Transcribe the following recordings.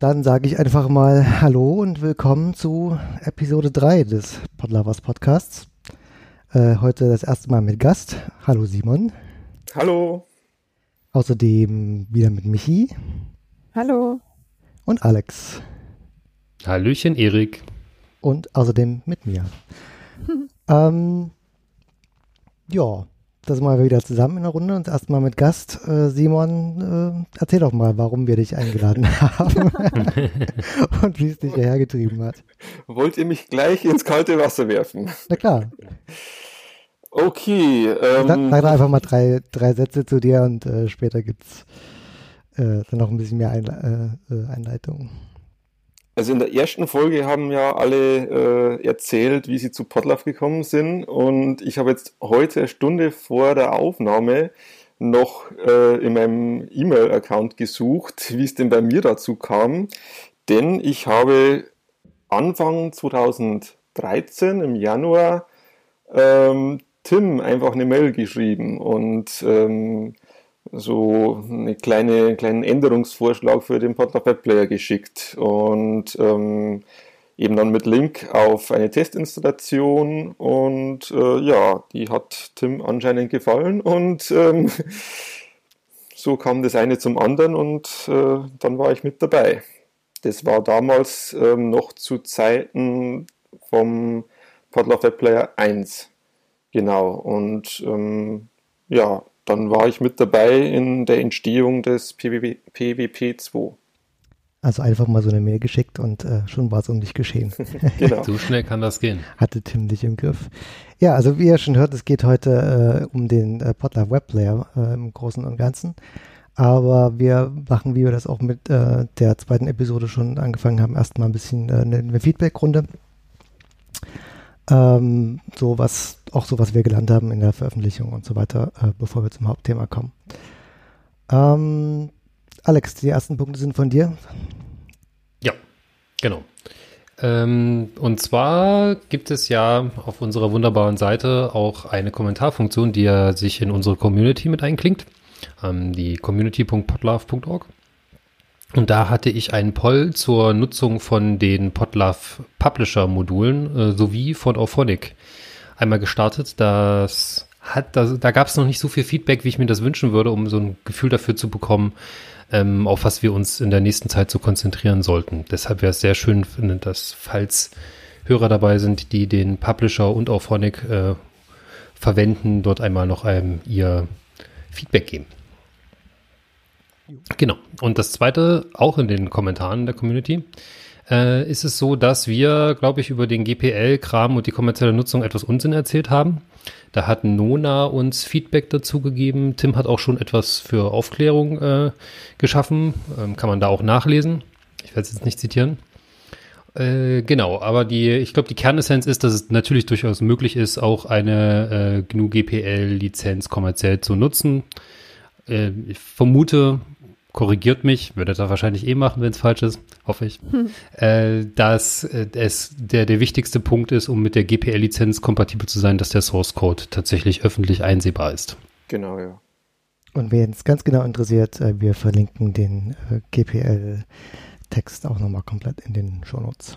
Dann sage ich einfach mal Hallo und willkommen zu Episode 3 des Podlovers Podcasts. Äh, heute das erste Mal mit Gast. Hallo Simon. Hallo. Außerdem wieder mit Michi. Hallo. Und Alex. Hallöchen, Erik. Und außerdem mit mir. ähm, ja, da sind wir wieder zusammen in der Runde und erstmal mit Gast. Äh, Simon, äh, erzähl doch mal, warum wir dich eingeladen haben und wie es dich hierher getrieben hat. Wollt ihr mich gleich ins kalte Wasser werfen? Na klar. Okay. Ähm, Sag, sag einfach mal drei, drei Sätze zu dir und äh, später gibt es äh, dann noch ein bisschen mehr Einle äh, äh, Einleitung. Also in der ersten Folge haben ja alle äh, erzählt, wie sie zu Podlove gekommen sind. Und ich habe jetzt heute eine Stunde vor der Aufnahme noch äh, in meinem E-Mail-Account gesucht, wie es denn bei mir dazu kam. Denn ich habe Anfang 2013 im Januar ähm, Tim einfach eine Mail geschrieben und ähm, so eine kleine, kleinen Änderungsvorschlag für den Podlove Web Player geschickt und ähm, eben dann mit Link auf eine Testinstallation und äh, ja, die hat Tim anscheinend gefallen und ähm, so kam das eine zum anderen und äh, dann war ich mit dabei. Das war damals ähm, noch zu Zeiten vom Podlove Web Player 1. Genau, und ähm, ja, dann war ich mit dabei in der Entstehung des PWP, PWP 2. Also einfach mal so eine Mail geschickt und äh, schon war es um dich geschehen. genau. So schnell kann das gehen. Hatte Tim dich im Griff. Ja, also wie ihr schon hört, es geht heute äh, um den äh, Podlove Web Player äh, im Großen und Ganzen. Aber wir machen, wie wir das auch mit äh, der zweiten Episode schon angefangen haben, erstmal ein bisschen äh, eine, eine Feedback-Runde. Ähm, so was, auch so was wir gelernt haben in der Veröffentlichung und so weiter, äh, bevor wir zum Hauptthema kommen. Ähm, Alex, die ersten Punkte sind von dir. Ja, genau. Ähm, und zwar gibt es ja auf unserer wunderbaren Seite auch eine Kommentarfunktion, die ja sich in unsere Community mit einklingt. Ähm, die community.podlove.org. Und da hatte ich einen Poll zur Nutzung von den Podlove Publisher Modulen äh, sowie von Auphonic einmal gestartet. Das hat, da, da gab es noch nicht so viel Feedback, wie ich mir das wünschen würde, um so ein Gefühl dafür zu bekommen, ähm, auf was wir uns in der nächsten Zeit so konzentrieren sollten. Deshalb wäre es sehr schön, dass falls Hörer dabei sind, die den Publisher und Auphonic äh, verwenden, dort einmal noch ähm, ihr Feedback geben. Genau. Und das zweite, auch in den Kommentaren der Community, äh, ist es so, dass wir, glaube ich, über den GPL-Kram und die kommerzielle Nutzung etwas Unsinn erzählt haben. Da hat Nona uns Feedback dazu gegeben. Tim hat auch schon etwas für Aufklärung äh, geschaffen. Ähm, kann man da auch nachlesen. Ich werde es jetzt nicht zitieren. Äh, genau, aber die, ich glaube, die Kernessenz ist, dass es natürlich durchaus möglich ist, auch eine äh, GNU GPL-Lizenz kommerziell zu nutzen. Äh, ich vermute, korrigiert mich, würde das wahrscheinlich eh machen, wenn es falsch ist, hoffe ich, hm. äh, dass äh, es der, der wichtigste Punkt ist, um mit der GPL-Lizenz kompatibel zu sein, dass der Source Code tatsächlich öffentlich einsehbar ist. Genau, ja. Und wer jetzt ganz genau interessiert, äh, wir verlinken den äh, GPL-Text auch nochmal komplett in den Shownotes.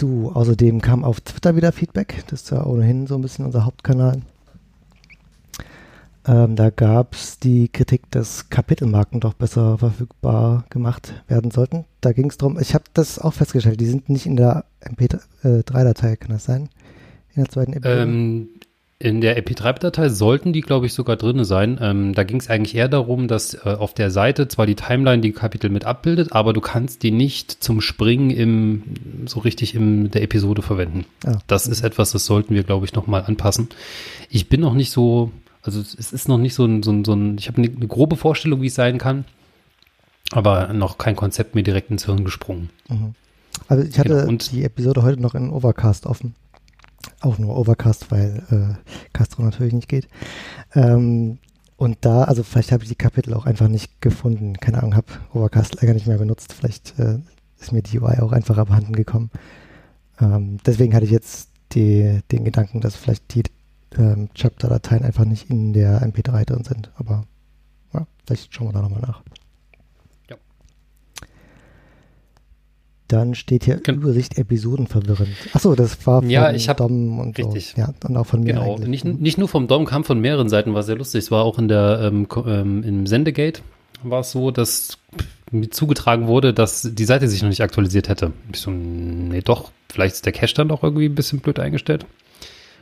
So, außerdem kam auf Twitter wieder Feedback. Das ist ja ohnehin so ein bisschen unser Hauptkanal. Ähm, da gab es die Kritik, dass Kapitelmarken doch besser verfügbar gemacht werden sollten. Da ging es darum, ich habe das auch festgestellt, die sind nicht in der MP3-Datei, kann das sein? In der zweiten Episode? Ähm, in der MP3-Datei sollten die, glaube ich, sogar drin sein. Ähm, da ging es eigentlich eher darum, dass äh, auf der Seite zwar die Timeline die Kapitel mit abbildet, aber du kannst die nicht zum Springen im, so richtig in der Episode verwenden. Ah. Das ist etwas, das sollten wir, glaube ich, nochmal anpassen. Ich bin noch nicht so also es ist noch nicht so ein, so ein, so ein ich habe eine, eine, grobe Vorstellung, wie es sein kann, aber noch kein Konzept mir direkt ins Hirn gesprungen. Mhm. Also ich hatte genau. die Episode heute noch in Overcast offen. Auch nur Overcast, weil äh, Castro natürlich nicht geht. Ähm, und da, also vielleicht habe ich die Kapitel auch einfach nicht gefunden. Keine Ahnung, habe Overcast länger nicht mehr benutzt. Vielleicht äh, ist mir die UI auch einfach abhanden gekommen. Ähm, deswegen hatte ich jetzt die, den Gedanken, dass vielleicht die ähm, Chapter-Dateien einfach nicht in der MP3 drin sind. Aber ja, vielleicht schauen wir da nochmal nach. Dann steht hier Kann, Übersicht Episoden verwirrend. Achso, das war von ja, ich hab, Dom und richtig. so. Ja, und auch von mir genau. Nicht, nicht nur vom Dom, kam von mehreren Seiten, war sehr lustig. Es war auch in der ähm, ähm, im Sendegate war es so, dass mir zugetragen wurde, dass die Seite sich noch nicht aktualisiert hätte. Ich so, nee, doch, vielleicht ist der Cache dann auch irgendwie ein bisschen blöd eingestellt.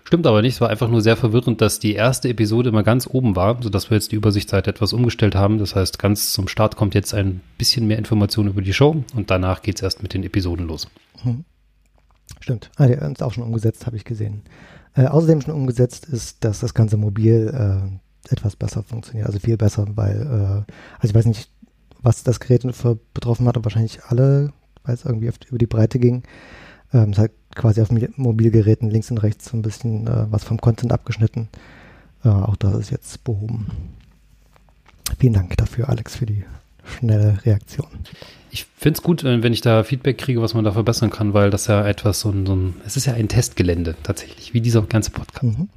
Stimmt aber nicht, es war einfach nur sehr verwirrend, dass die erste Episode immer ganz oben war, sodass wir jetzt die Übersichtsseite etwas umgestellt haben. Das heißt, ganz zum Start kommt jetzt ein bisschen mehr Information über die Show und danach geht es erst mit den Episoden los. Hm. Stimmt, ah, der ist auch schon umgesetzt, habe ich gesehen. Äh, außerdem schon umgesetzt ist, dass das ganze Mobil äh, etwas besser funktioniert, also viel besser, weil, äh, also ich weiß nicht, was das Gerät betroffen hat, aber wahrscheinlich alle, weil es irgendwie über die Breite ging. Ähm, es hat quasi auf Mobilgeräten links und rechts so ein bisschen äh, was vom Content abgeschnitten. Äh, auch das ist jetzt behoben. Vielen Dank dafür, Alex, für die schnelle Reaktion. Ich finde es gut, wenn ich da Feedback kriege, was man da verbessern kann, weil das ja etwas so ein, so ein es ist ja ein Testgelände tatsächlich, wie dieser ganze Podcast. Mhm.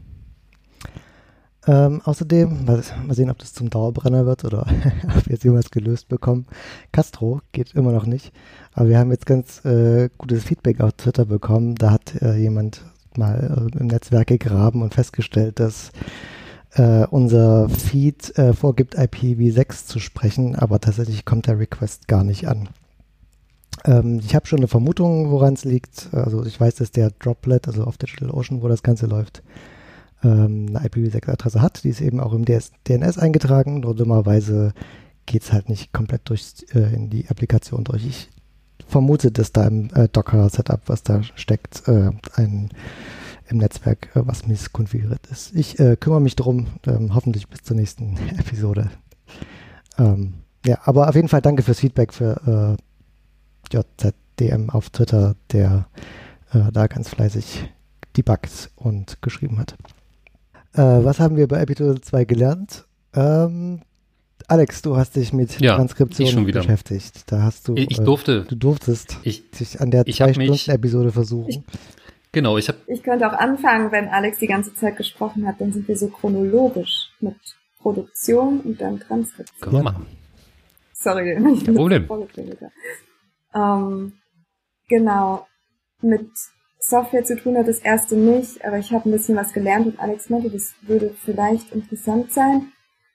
Ähm, außerdem, mal, mal, sehen, ob das zum Dauerbrenner wird oder ob wir jetzt irgendwas gelöst bekommen. Castro geht immer noch nicht. Aber wir haben jetzt ganz äh, gutes Feedback auf Twitter bekommen. Da hat äh, jemand mal äh, im Netzwerk gegraben und festgestellt, dass äh, unser Feed äh, vorgibt, IPv6 zu sprechen, aber tatsächlich kommt der Request gar nicht an. Ähm, ich habe schon eine Vermutung, woran es liegt. Also ich weiß, dass der Droplet, also auf DigitalOcean, wo das Ganze läuft, ähm, eine IPv6-Adresse hat. Die ist eben auch im DS DNS eingetragen. Nur dummerweise geht es halt nicht komplett durch, äh, in die Applikation durch. Ich vermute, dass da im äh, Docker-Setup, was da steckt, äh, ein im Netzwerk äh, was misskonfiguriert ist. Ich äh, kümmere mich drum, ähm, hoffentlich bis zur nächsten Episode. Ähm, ja, aber auf jeden Fall danke fürs Feedback für äh, JZDM auf Twitter, der äh, da ganz fleißig debuggt und geschrieben hat. Äh, was haben wir bei Episode 2 gelernt? Ähm, Alex, du hast dich mit ja, Transkription beschäftigt. Da hast du. Ich, durfte. Äh, du durftest ich, dich an der zwei Stunden Episode versuchen. Ich, genau, ich habe. Ich könnte auch anfangen, wenn Alex die ganze Zeit gesprochen hat, dann sind wir so chronologisch mit Produktion und dann Transkription. Können wir machen. Sorry, ich Kein Problem. Ähm, genau. Mit Software zu tun hat das erste nicht, aber ich habe ein bisschen was gelernt und Alex meinte, das würde vielleicht interessant sein.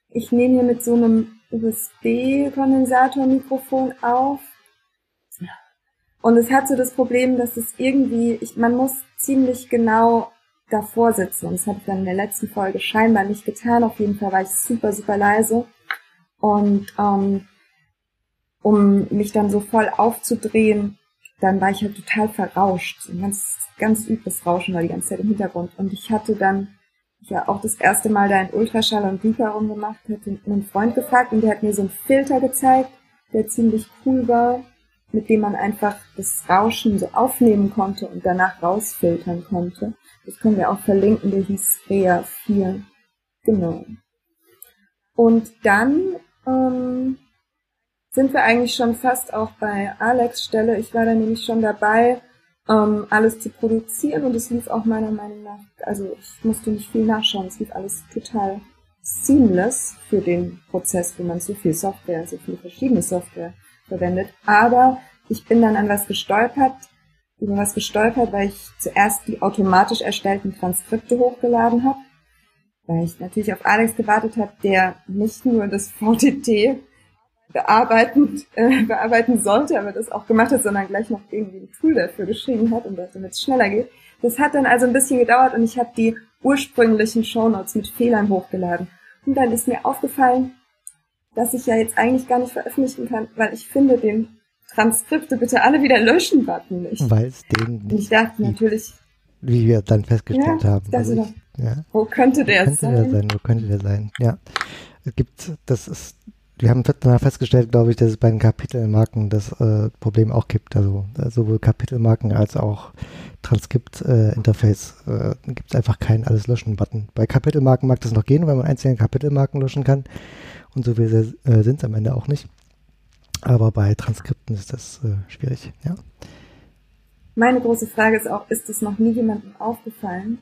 Ich nehme hier mit so einem USB-Kondensator-Mikrofon auf. Und es hat so das Problem, dass es irgendwie, ich, man muss ziemlich genau davor sitzen. Und das habe ich dann in der letzten Folge scheinbar nicht getan. Auf jeden Fall war ich super, super leise. Und ähm, um mich dann so voll aufzudrehen, dann war ich halt total verrauscht. Ein ganz, ganz übles Rauschen war die ganze Zeit im Hintergrund. Und ich hatte dann ja auch das erste Mal da in Ultraschall und Beeper rumgemacht, hatte einen Freund gefragt und der hat mir so einen Filter gezeigt, der ziemlich cool war, mit dem man einfach das Rauschen so aufnehmen konnte und danach rausfiltern konnte. Das können wir auch verlinken, der hieß Rea 4. Genau. Und dann ähm, sind wir eigentlich schon fast auch bei Alex Stelle. Ich war da nämlich schon dabei, ähm, alles zu produzieren und es lief auch meiner Meinung nach, also ich musste nicht viel nachschauen, es lief alles total seamless für den Prozess, wo man so viel Software, so viele verschiedene Software verwendet. Aber ich bin dann an was gestolpert, über was gestolpert, weil ich zuerst die automatisch erstellten Transkripte hochgeladen habe, weil ich natürlich auf Alex gewartet habe, der nicht nur das VTT bearbeiten, äh, bearbeiten sollte, aber das auch gemacht hat, sondern gleich noch irgendwie ein Tool dafür geschrieben hat, und damit es schneller geht. Das hat dann also ein bisschen gedauert und ich habe die ursprünglichen Shownotes mit Fehlern hochgeladen. Und dann ist mir aufgefallen, dass ich ja jetzt eigentlich gar nicht veröffentlichen kann, weil ich finde den Transkripte bitte alle wieder löschen Button nicht. Weil es den nicht. Und ich dachte natürlich. Wie wir dann festgestellt ja, haben. Also ich, ja. Wo könnte der wo könnte sein? Der sein? Wo könnte der sein? Ja. Es gibt, das ist wir haben festgestellt, glaube ich, dass es bei den Kapitelmarken das äh, Problem auch gibt. Also äh, sowohl Kapitelmarken als auch Transkript-Interface äh, gibt es einfach keinen Alles löschen-Button. Bei Kapitelmarken mag das noch gehen, weil man einzelne Kapitelmarken löschen kann. Und so viel äh, sind es am Ende auch nicht. Aber bei Transkripten ist das äh, schwierig, ja. Meine große Frage ist auch, ist es noch nie jemandem aufgefallen?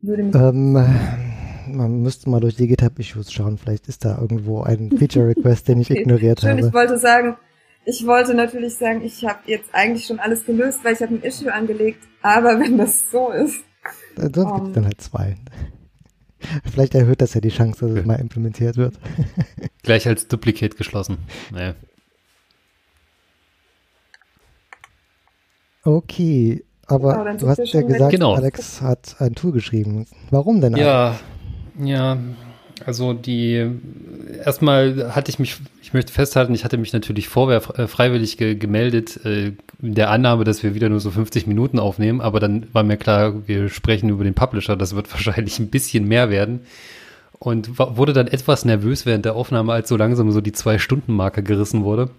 Würde mich ähm, man müsste mal durch die GitHub-Issues schauen. Vielleicht ist da irgendwo ein Feature-Request, den ich okay. ignoriert Schön, habe. Ich wollte sagen, ich wollte natürlich sagen, ich habe jetzt eigentlich schon alles gelöst, weil ich habe ein Issue angelegt, aber wenn das so ist. Sonst um, gibt es dann halt zwei. Vielleicht erhöht das ja die Chance, dass es mal implementiert wird. Gleich als Duplicate geschlossen. Naja. Okay, aber oh, du hast ja gesagt, genau. Alex hat ein Tool geschrieben. Warum denn? Ja, eigentlich? Ja, also die erstmal hatte ich mich, ich möchte festhalten, ich hatte mich natürlich vorher äh, freiwillig ge gemeldet, äh, in der Annahme, dass wir wieder nur so 50 Minuten aufnehmen, aber dann war mir klar, wir sprechen über den Publisher, das wird wahrscheinlich ein bisschen mehr werden. Und wurde dann etwas nervös während der Aufnahme, als so langsam so die Zwei-Stunden-Marke gerissen wurde.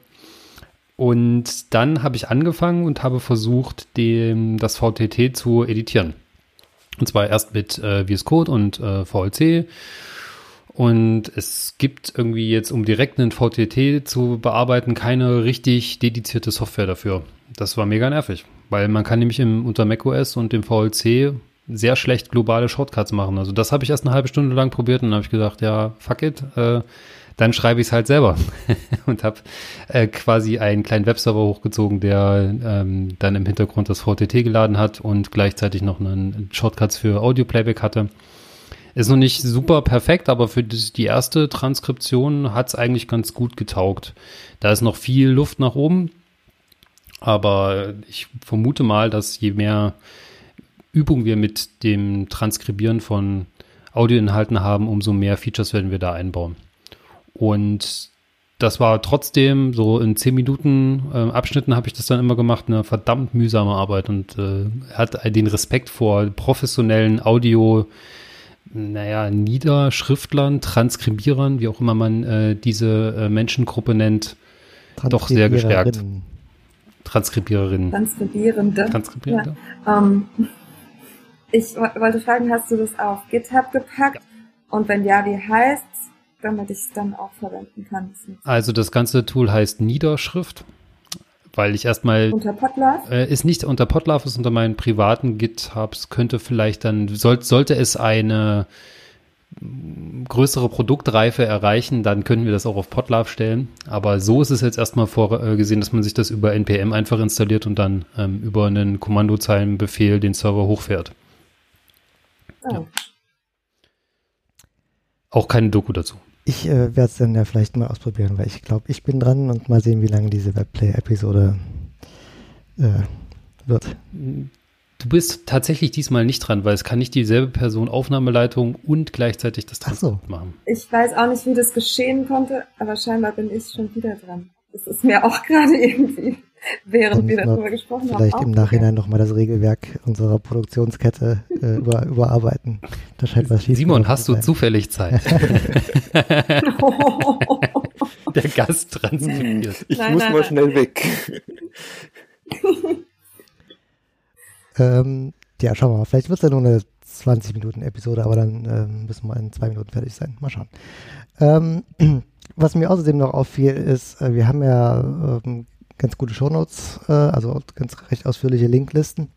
Und dann habe ich angefangen und habe versucht, dem, das VTT zu editieren. Und zwar erst mit äh, VS Code und äh, VLC und es gibt irgendwie jetzt, um direkt einen VTT zu bearbeiten, keine richtig dedizierte Software dafür. Das war mega nervig, weil man kann nämlich im, unter macOS und dem VLC sehr schlecht globale Shortcuts machen. Also das habe ich erst eine halbe Stunde lang probiert und dann habe ich gedacht, ja, fuck it, äh, dann schreibe ich es halt selber und habe äh, quasi einen kleinen Webserver hochgezogen, der ähm, dann im Hintergrund das VTT geladen hat und gleichzeitig noch einen Shortcuts für Audio Playback hatte. Ist noch nicht super perfekt, aber für die erste Transkription hat es eigentlich ganz gut getaugt. Da ist noch viel Luft nach oben, aber ich vermute mal, dass je mehr Übung wir mit dem Transkribieren von Audioinhalten haben, umso mehr Features werden wir da einbauen. Und das war trotzdem so in 10 Minuten äh, Abschnitten habe ich das dann immer gemacht, eine verdammt mühsame Arbeit und äh, hat den Respekt vor professionellen Audio naja, Niederschriftlern, Transkribierern, wie auch immer man äh, diese äh, Menschengruppe nennt, doch sehr gestärkt. Transkribiererinnen. Transkribierende. Transkribierende. Ja. Ähm, ich wollte fragen, hast du das auf GitHub gepackt? Ja. Und wenn ja, wie heißt's? Damit ich es dann auch verwenden kann. Also das ganze Tool heißt Niederschrift weil ich erstmal unter Podlove äh, ist nicht unter Podlove, ist unter meinen privaten GitHubs könnte vielleicht dann soll, sollte es eine größere Produktreife erreichen, dann können wir das auch auf Podlove stellen. Aber so ist es jetzt erstmal vorgesehen, dass man sich das über npm einfach installiert und dann ähm, über einen Kommandozeilenbefehl den Server hochfährt. Oh. Ja. Auch keine Doku dazu. Ich äh, werde es dann ja vielleicht mal ausprobieren, weil ich glaube, ich bin dran und mal sehen, wie lange diese Webplay-Episode äh, wird. Du bist tatsächlich diesmal nicht dran, weil es kann nicht dieselbe Person Aufnahmeleitung und gleichzeitig das Transport so. machen. Ich weiß auch nicht, wie das geschehen konnte, aber scheinbar bin ich schon wieder dran. Das ist mir auch gerade irgendwie während wir darüber gesprochen haben. Vielleicht im Nachhinein nochmal das Regelwerk unserer Produktionskette äh, über, überarbeiten. Da scheint was schief Simon, hast du zufällig Zeit? Der Gast transkribiert. Ich nein, muss nein, mal nein. schnell weg. ähm, ja, schauen wir mal. Vielleicht wird es ja nur eine 20 Minuten Episode, aber dann ähm, müssen wir in zwei Minuten fertig sein. Mal schauen. Ähm, was mir außerdem noch auffiel, ist, äh, wir haben ja ähm, ganz gute Shownotes, äh, also ganz recht ausführliche Linklisten.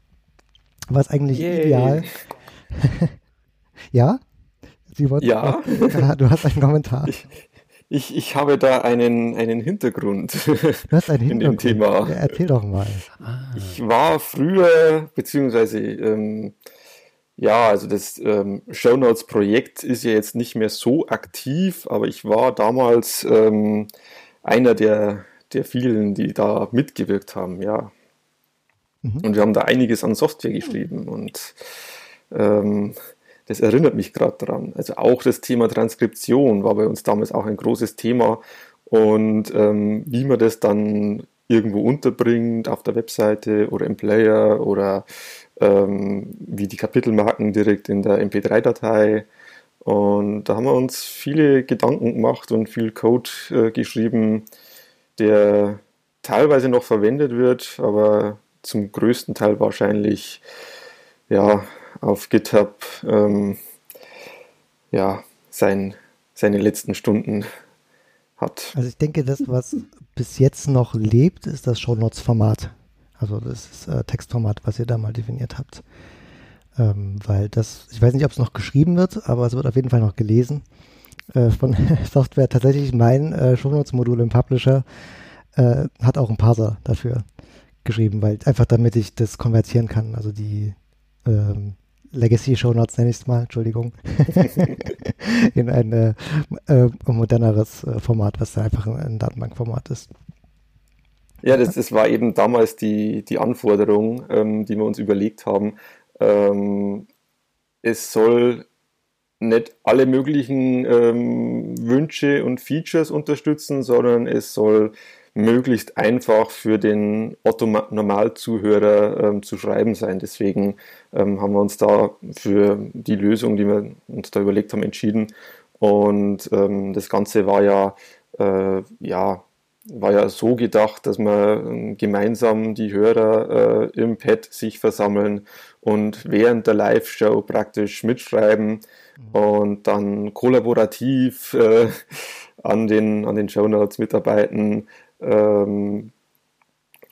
Was eigentlich Yay. ideal. ja? Sie wollten ja. Auch, du hast einen Kommentar. Ich, ich, ich habe da einen, einen Hintergrund. Du hast einen Hintergrund. in dem Thema. Ja, erzähl doch mal. Ich war früher, beziehungsweise ähm, ja, also das ähm, Shownotes-Projekt ist ja jetzt nicht mehr so aktiv, aber ich war damals ähm, einer der der vielen, die da mitgewirkt haben, ja. Mhm. Und wir haben da einiges an Software geschrieben und ähm, das erinnert mich gerade daran. Also auch das Thema Transkription war bei uns damals auch ein großes Thema und ähm, wie man das dann irgendwo unterbringt auf der Webseite oder im Player oder ähm, wie die Kapitelmarken direkt in der MP3-Datei. Und da haben wir uns viele Gedanken gemacht und viel Code äh, geschrieben, der teilweise noch verwendet wird, aber zum größten Teil wahrscheinlich ja, auf GitHub ähm, ja, sein, seine letzten Stunden hat. Also ich denke, das, was bis jetzt noch lebt, ist das Shownotes-Format. Also das ist, äh, Textformat, was ihr da mal definiert habt. Ähm, weil das, ich weiß nicht, ob es noch geschrieben wird, aber es wird auf jeden Fall noch gelesen. Äh, von Software tatsächlich mein äh, Shownotes-Modul im Publisher äh, hat auch einen Parser dafür geschrieben, weil einfach damit ich das konvertieren kann, also die ähm, Legacy Show Notes nenne ich es mal, Entschuldigung, in ein äh, äh, moderneres äh, Format, was einfach ein, ein Datenbankformat ist. Ja, das, das war eben damals die, die Anforderung, ähm, die wir uns überlegt haben. Ähm, es soll nicht alle möglichen ähm, Wünsche und Features unterstützen, sondern es soll möglichst einfach für den Otto-Normalzuhörer ähm, zu schreiben sein. Deswegen ähm, haben wir uns da für die Lösung, die wir uns da überlegt haben, entschieden. Und ähm, das Ganze war ja, äh, ja, war ja so gedacht, dass man ähm, gemeinsam die Hörer äh, im Pad sich versammeln und während der Live-Show praktisch mitschreiben. Und dann kollaborativ äh, an den, an den Show Notes mitarbeiten ähm,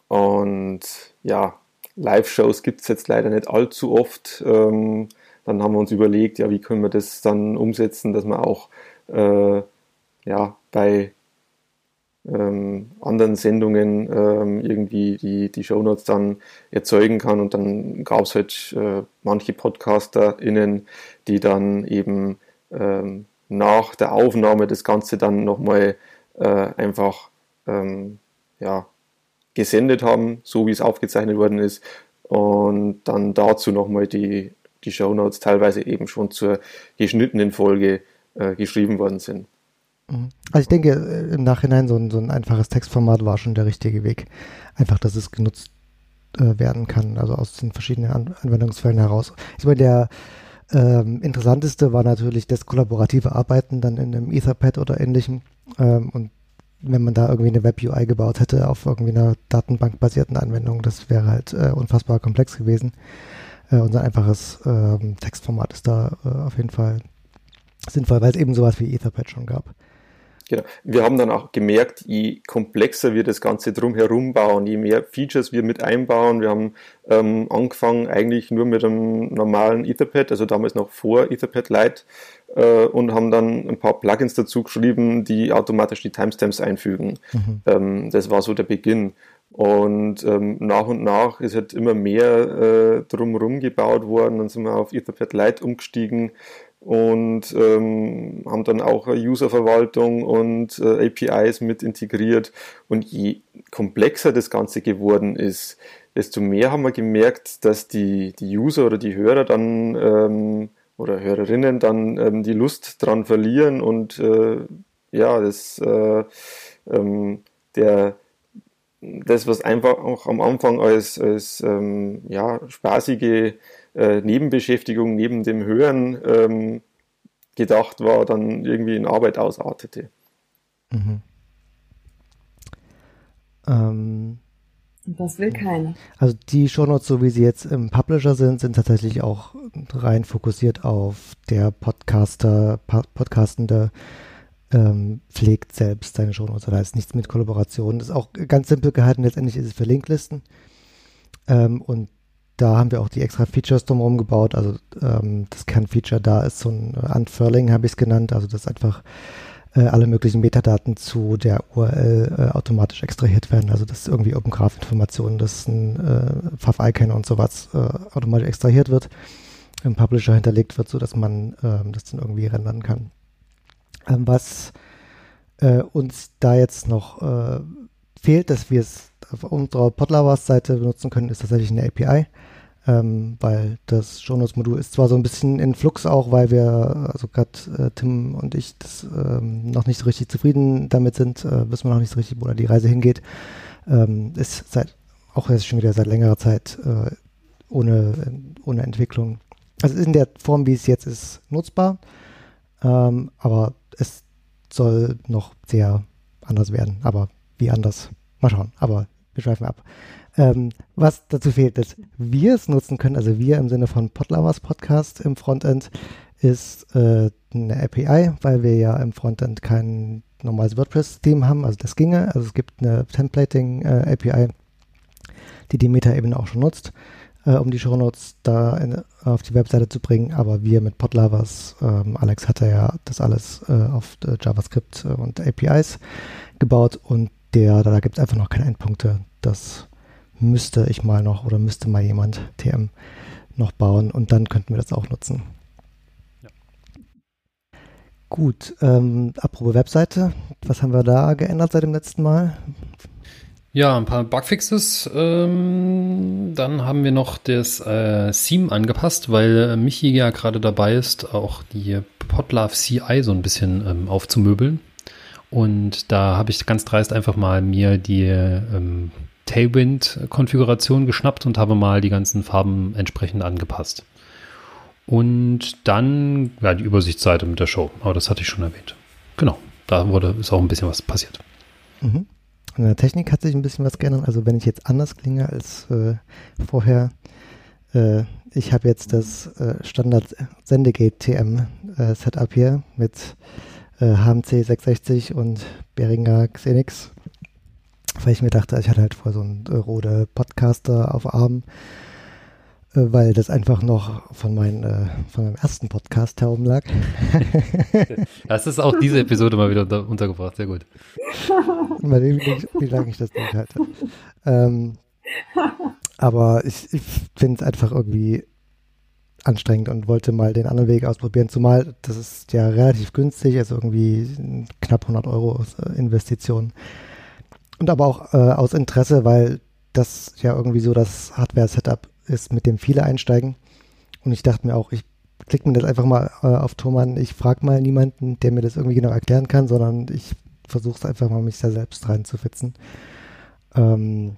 und ja, Live-Shows gibt es jetzt leider nicht allzu oft. Ähm, dann haben wir uns überlegt, ja, wie können wir das dann umsetzen, dass man auch äh, ja, bei ähm, anderen Sendungen ähm, irgendwie die, die Shownotes dann erzeugen kann. Und dann gab es halt äh, manche PodcasterInnen, die dann eben ähm, nach der Aufnahme das Ganze dann nochmal äh, einfach ähm, ja, gesendet haben, so wie es aufgezeichnet worden ist. Und dann dazu nochmal die, die Shownotes teilweise eben schon zur geschnittenen Folge äh, geschrieben worden sind. Mhm. Also ich denke, äh, im Nachhinein so ein, so ein einfaches Textformat war schon der richtige Weg. Einfach, dass es genutzt äh, werden kann, also aus den verschiedenen An Anwendungsfällen heraus. Ich meine, der ähm, interessanteste war natürlich das kollaborative Arbeiten dann in einem Etherpad oder ähnlichem. Ähm, und wenn man da irgendwie eine Web-UI gebaut hätte auf irgendwie einer datenbankbasierten Anwendung, das wäre halt äh, unfassbar komplex gewesen. Äh, unser einfaches äh, Textformat ist da äh, auf jeden Fall sinnvoll, weil es eben sowas wie Etherpad schon gab. Genau. Wir haben dann auch gemerkt, je komplexer wir das Ganze drumherum bauen, je mehr Features wir mit einbauen. Wir haben ähm, angefangen eigentlich nur mit einem normalen Etherpad, also damals noch vor Etherpad Lite, äh, und haben dann ein paar Plugins dazu geschrieben, die automatisch die Timestamps einfügen. Mhm. Ähm, das war so der Beginn. Und ähm, nach und nach ist halt immer mehr äh, drumherum gebaut worden. Dann sind wir auf Etherpad Lite umgestiegen und ähm, haben dann auch Userverwaltung und äh, APIs mit integriert. Und je komplexer das Ganze geworden ist, desto mehr haben wir gemerkt, dass die, die User oder die Hörer dann ähm, oder Hörerinnen dann ähm, die Lust dran verlieren und äh, ja, das, äh, ähm, der, das, was einfach auch am Anfang als, als ähm, ja, spaßige äh, Nebenbeschäftigung neben dem Hören ähm, gedacht war, dann irgendwie in Arbeit ausartete. Mhm. Ähm, das will keiner. Also die Shownotes, so wie sie jetzt im Publisher sind, sind tatsächlich auch rein fokussiert auf der Podcaster, Podcastende ähm, pflegt selbst seine Shownotes. Da ist nichts mit Kollaboration. Das ist auch ganz simpel gehalten. Letztendlich ist es für Linklisten. Ähm, und da haben wir auch die extra Features drumherum gebaut. Also ähm, das Kernfeature da ist so ein Unfurling, habe ich es genannt. Also dass einfach äh, alle möglichen Metadaten zu der URL äh, automatisch extrahiert werden. Also dass irgendwie Open Graph Informationen, dass ein äh, FAV-Icon und sowas äh, automatisch extrahiert wird, im Publisher hinterlegt wird, sodass man ähm, das dann irgendwie rendern kann. Ähm, was äh, uns da jetzt noch äh, fehlt, dass wir es auf unserer Podlovers-Seite benutzen können, ist tatsächlich eine API ähm, weil das Shownotes-Modul ist zwar so ein bisschen in Flux auch, weil wir, also gerade äh, Tim und ich, das, ähm, noch nicht so richtig zufrieden damit sind, äh, wissen wir noch nicht so richtig, wo da die Reise hingeht. Ähm, ist seit, auch jetzt schon wieder seit längerer Zeit äh, ohne, ohne Entwicklung. Also in der Form, wie es jetzt ist, nutzbar, ähm, aber es soll noch sehr anders werden. Aber wie anders? Mal schauen. Aber wir schweifen ab. Ähm, was dazu fehlt, dass wir es nutzen können, also wir im Sinne von Podlovers Podcast im Frontend, ist äh, eine API, weil wir ja im Frontend kein normales WordPress-Theme haben, also das ginge. Also es gibt eine Templating-API, äh, die die Meta-Ebene auch schon nutzt, äh, um die Shownotes da in, auf die Webseite zu bringen. Aber wir mit Podlovers, ähm, Alex hatte ja das alles äh, auf äh, JavaScript und APIs gebaut und der, da gibt es einfach noch keine Endpunkte. Das müsste ich mal noch oder müsste mal jemand TM noch bauen und dann könnten wir das auch nutzen. Ja. Gut, ähm, apropos Webseite, was haben wir da geändert seit dem letzten Mal? Ja, ein paar Bugfixes. Ähm, dann haben wir noch das äh, Theme angepasst, weil äh, Michi ja gerade dabei ist, auch die Podlove CI so ein bisschen ähm, aufzumöbeln. Und da habe ich ganz dreist einfach mal mir die ähm, Tailwind-Konfiguration geschnappt und habe mal die ganzen Farben entsprechend angepasst. Und dann, ja, die Übersichtsseite mit der Show, aber das hatte ich schon erwähnt. Genau, da wurde, ist auch ein bisschen was passiert. Mhm. In der Technik hat sich ein bisschen was geändert. Also wenn ich jetzt anders klinge als äh, vorher, äh, ich habe jetzt das äh, Standard Sendegate TM äh, Setup hier mit HMC äh, 660 und Behringer Xenix weil ich mir dachte, ich hatte halt vor so einen äh, Rode Podcaster auf Arm, äh, weil das einfach noch von, mein, äh, von meinem ersten Podcast herum lag. das ist auch diese Episode mal wieder unter, untergebracht, sehr gut. Mal sehen, wie, wie lange ich das durchhalte. Ähm, aber ich, ich finde es einfach irgendwie anstrengend und wollte mal den anderen Weg ausprobieren, zumal das ist ja relativ günstig, also irgendwie knapp 100 Euro äh, Investition. Und aber auch äh, aus Interesse, weil das ja irgendwie so das Hardware-Setup ist, mit dem viele einsteigen. Und ich dachte mir auch, ich klicke mir das einfach mal äh, auf Thomann. Ich frage mal niemanden, der mir das irgendwie genau erklären kann, sondern ich versuche es einfach mal, mich da selbst reinzufitzen. Ähm,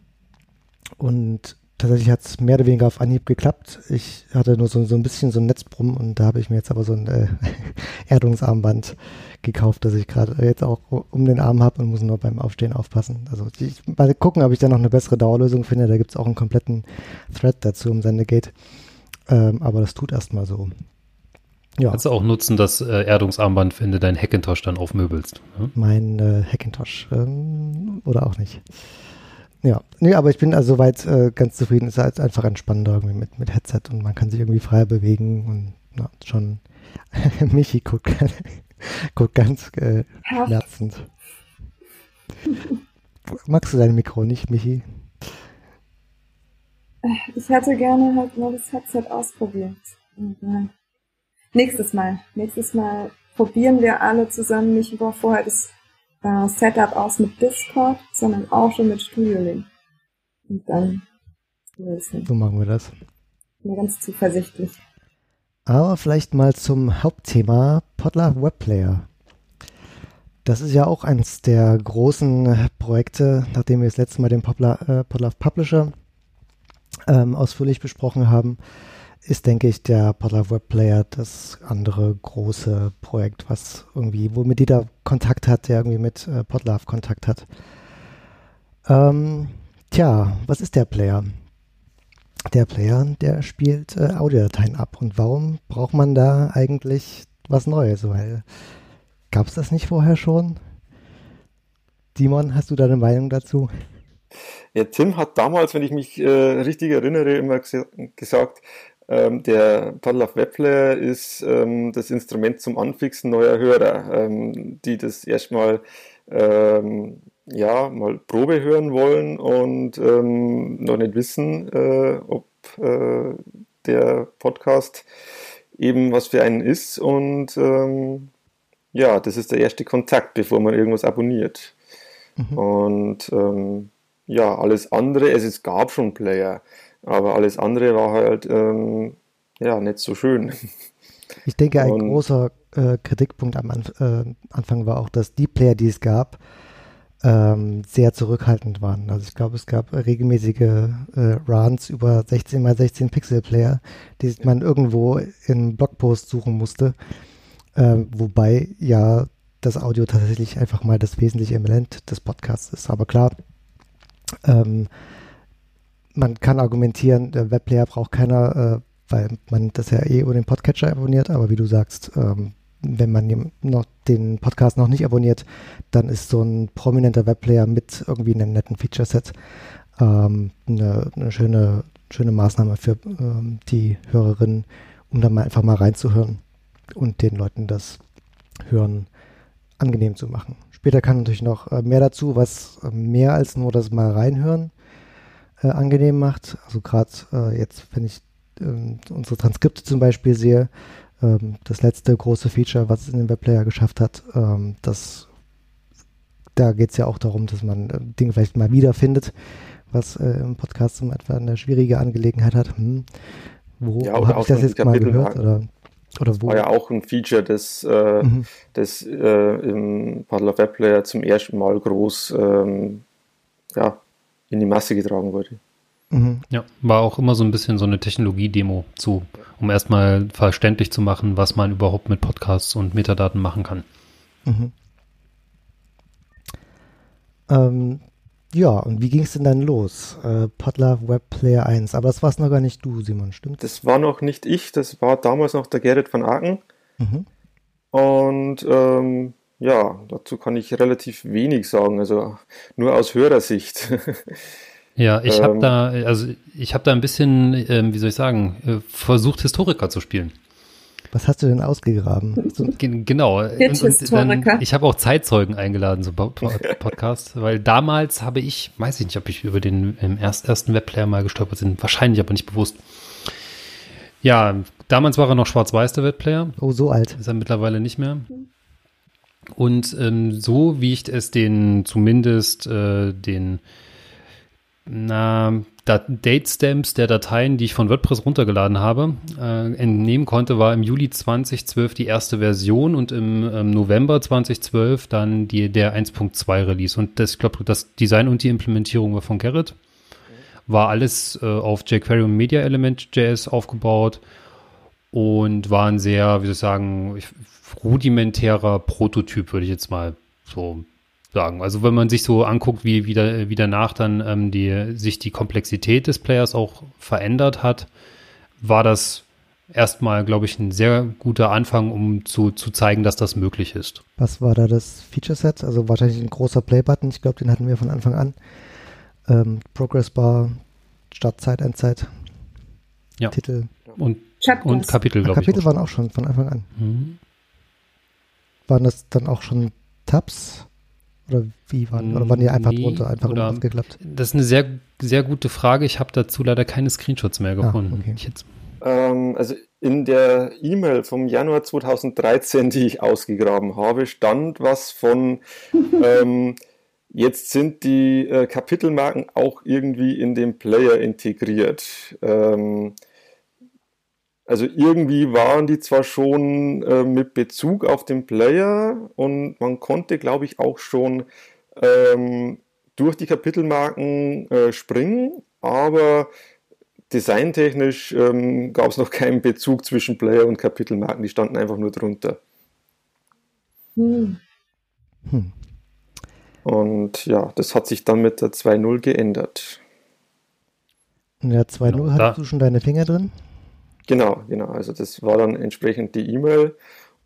und tatsächlich hat es mehr oder weniger auf Anhieb geklappt. Ich hatte nur so, so ein bisschen so ein Netzbrumm und da habe ich mir jetzt aber so ein äh, Erdungsarmband gekauft, das ich gerade jetzt auch um den Arm habe und muss nur beim Aufstehen aufpassen. Also ich mal gucken, ob ich da noch eine bessere Dauerlösung finde. Da gibt es auch einen kompletten Thread dazu im Sendegate. Ähm, aber das tut erstmal so. Ja. Kannst du auch nutzen, das äh, Erdungsarmband, wenn du deinen Hackintosh dann aufmöbelst. Ne? Mein äh, Hackintosh ähm, oder auch nicht. Ja, nee, aber ich bin also soweit äh, ganz zufrieden. Es ist halt einfach entspannender irgendwie mit, mit Headset und man kann sich irgendwie freier bewegen und na, schon Michi guckt, guckt ganz äh, schmerzend. Magst du dein Mikro nicht, Michi? Ich hätte gerne halt mal das Headset ausprobiert. Ja. Nächstes Mal. Nächstes Mal probieren wir alle zusammen nicht über vorher das äh, Setup aus mit Discord, sondern auch schon mit Studio Link. Und dann so machen wir das. Bin ganz zuversichtlich. Aber vielleicht mal zum Hauptthema Podlove Webplayer. Das ist ja auch eines der großen Projekte, nachdem wir das letzte Mal den Podlove, äh, Publisher ähm, ausführlich besprochen haben ist, denke ich, der Podlove Web Player das andere große Projekt, was irgendwie, womit jeder Kontakt hat, der irgendwie mit äh, Podlove Kontakt hat. Ähm, tja, was ist der Player? Der Player, der spielt äh, Audiodateien ab. Und warum braucht man da eigentlich was Neues? Weil gab es das nicht vorher schon? Simon, hast du da eine Meinung dazu? Ja, Tim hat damals, wenn ich mich äh, richtig erinnere, immer gesagt, ähm, der Podlove Webplayer ist ähm, das Instrument zum Anfixen neuer Hörer, ähm, die das erstmal ähm, ja, mal Probe hören wollen und ähm, noch nicht wissen, äh, ob äh, der Podcast eben was für einen ist. Und ähm, ja, das ist der erste Kontakt, bevor man irgendwas abonniert. Mhm. Und ja, alles andere, es, es gab schon Player. Aber alles andere war halt ähm, ja nicht so schön. Ich denke, ein Und, großer äh, Kritikpunkt am Anf äh, Anfang war auch, dass die Player, die es gab, ähm, sehr zurückhaltend waren. Also ich glaube, es gab regelmäßige äh, Runs über 16 x 16 Pixel Player, die man irgendwo in Blogpost suchen musste. Äh, wobei ja das Audio tatsächlich einfach mal das wesentliche Element des Podcasts ist. Aber klar, ähm, man kann argumentieren, der Webplayer braucht keiner, äh, weil man das ja eh über den Podcatcher abonniert, aber wie du sagst, ähm, wenn man noch den Podcast noch nicht abonniert, dann ist so ein prominenter Webplayer mit irgendwie einem netten Feature-Set ähm, eine, eine, schöne, schöne Maßnahme für ähm, die Hörerinnen, um da mal einfach mal reinzuhören und den Leuten das Hören angenehm zu machen. Später kam natürlich noch äh, mehr dazu, was äh, mehr als nur das mal reinhören äh, angenehm macht. Also gerade äh, jetzt, wenn ich ähm, unsere Transkripte zum Beispiel sehe, ähm, das letzte große Feature, was es in dem Webplayer geschafft hat, ähm, das da geht es ja auch darum, dass man äh, Dinge vielleicht mal wiederfindet, was äh, im Podcast zum etwa eine schwierige Angelegenheit hat. Hm, wo ja, habe ich das jetzt mal gehört? Oder, oder wo? war ja auch ein Feature, das, äh, mhm. das äh, im Paddle Web Player zum ersten Mal groß ähm, ja, in die Masse getragen wurde. Mhm. Ja, war auch immer so ein bisschen so eine Technologie-Demo zu, um erstmal verständlich zu machen, was man überhaupt mit Podcasts und Metadaten machen kann. Mhm. Ähm, ja, und wie ging es denn dann los? Äh, Podlove Web Player 1, aber das war es noch gar nicht du, Simon, stimmt? Das war noch nicht ich, das war damals noch der Gerrit van Aken. Mhm. Und ähm, ja, dazu kann ich relativ wenig sagen, also nur aus Hörersicht. Ja, ich habe ähm, da, also ich habe da ein bisschen, ähm, wie soll ich sagen, äh, versucht Historiker zu spielen. Was hast du denn ausgegraben? Genau. Und, und dann, ich habe auch Zeitzeugen eingeladen zum Podcast, weil damals habe ich, weiß ich nicht, ob ich über den im erst, ersten Webplayer mal gestolpert bin, wahrscheinlich aber nicht bewusst. Ja, damals war er noch schwarz-weiß, der Webplayer. Oh, so alt. Ist er mittlerweile nicht mehr. Und ähm, so wie ich es den zumindest äh, den na, Datestamps der Dateien, die ich von WordPress runtergeladen habe, äh, entnehmen konnte, war im Juli 2012 die erste Version und im ähm, November 2012 dann die, der 1.2 Release. Und das, ich glaube, das Design und die Implementierung war von Gerrit. War alles äh, auf jQuery und Media Element JS aufgebaut und war ein sehr, wie soll ich sagen, rudimentärer Prototyp, würde ich jetzt mal so sagen. Also wenn man sich so anguckt, wie, wie, da, wie danach dann ähm, die, sich die Komplexität des Players auch verändert hat, war das erstmal, glaube ich, ein sehr guter Anfang, um zu, zu zeigen, dass das möglich ist. Was war da das Feature-Set? Also wahrscheinlich ein großer Play-Button. Ich glaube, den hatten wir von Anfang an. Ähm, Progress-Bar, Startzeit, Endzeit, ja. Titel. Und, und Kapitel, glaube ich. Kapitel waren auch schon von Anfang an. Mhm. Waren das dann auch schon Tabs? Oder wie waren, oder waren die einfach nee, drunter, einfach oder, ausgeklappt? Das ist eine sehr, sehr gute Frage. Ich habe dazu leider keine Screenshots mehr ah, gefunden. Ah, okay. ähm, also in der E-Mail vom Januar 2013, die ich ausgegraben habe, stand was von ähm, jetzt sind die äh, Kapitelmarken auch irgendwie in den Player integriert. Ähm, also irgendwie waren die zwar schon äh, mit Bezug auf den Player und man konnte, glaube ich, auch schon ähm, durch die Kapitelmarken äh, springen, aber designtechnisch ähm, gab es noch keinen Bezug zwischen Player und Kapitelmarken, die standen einfach nur drunter. Hm. Hm. Und ja, das hat sich dann mit der 2.0 geändert. In der 2.0 genau, hattest du schon deine Finger drin? Genau, genau. Also das war dann entsprechend die E-Mail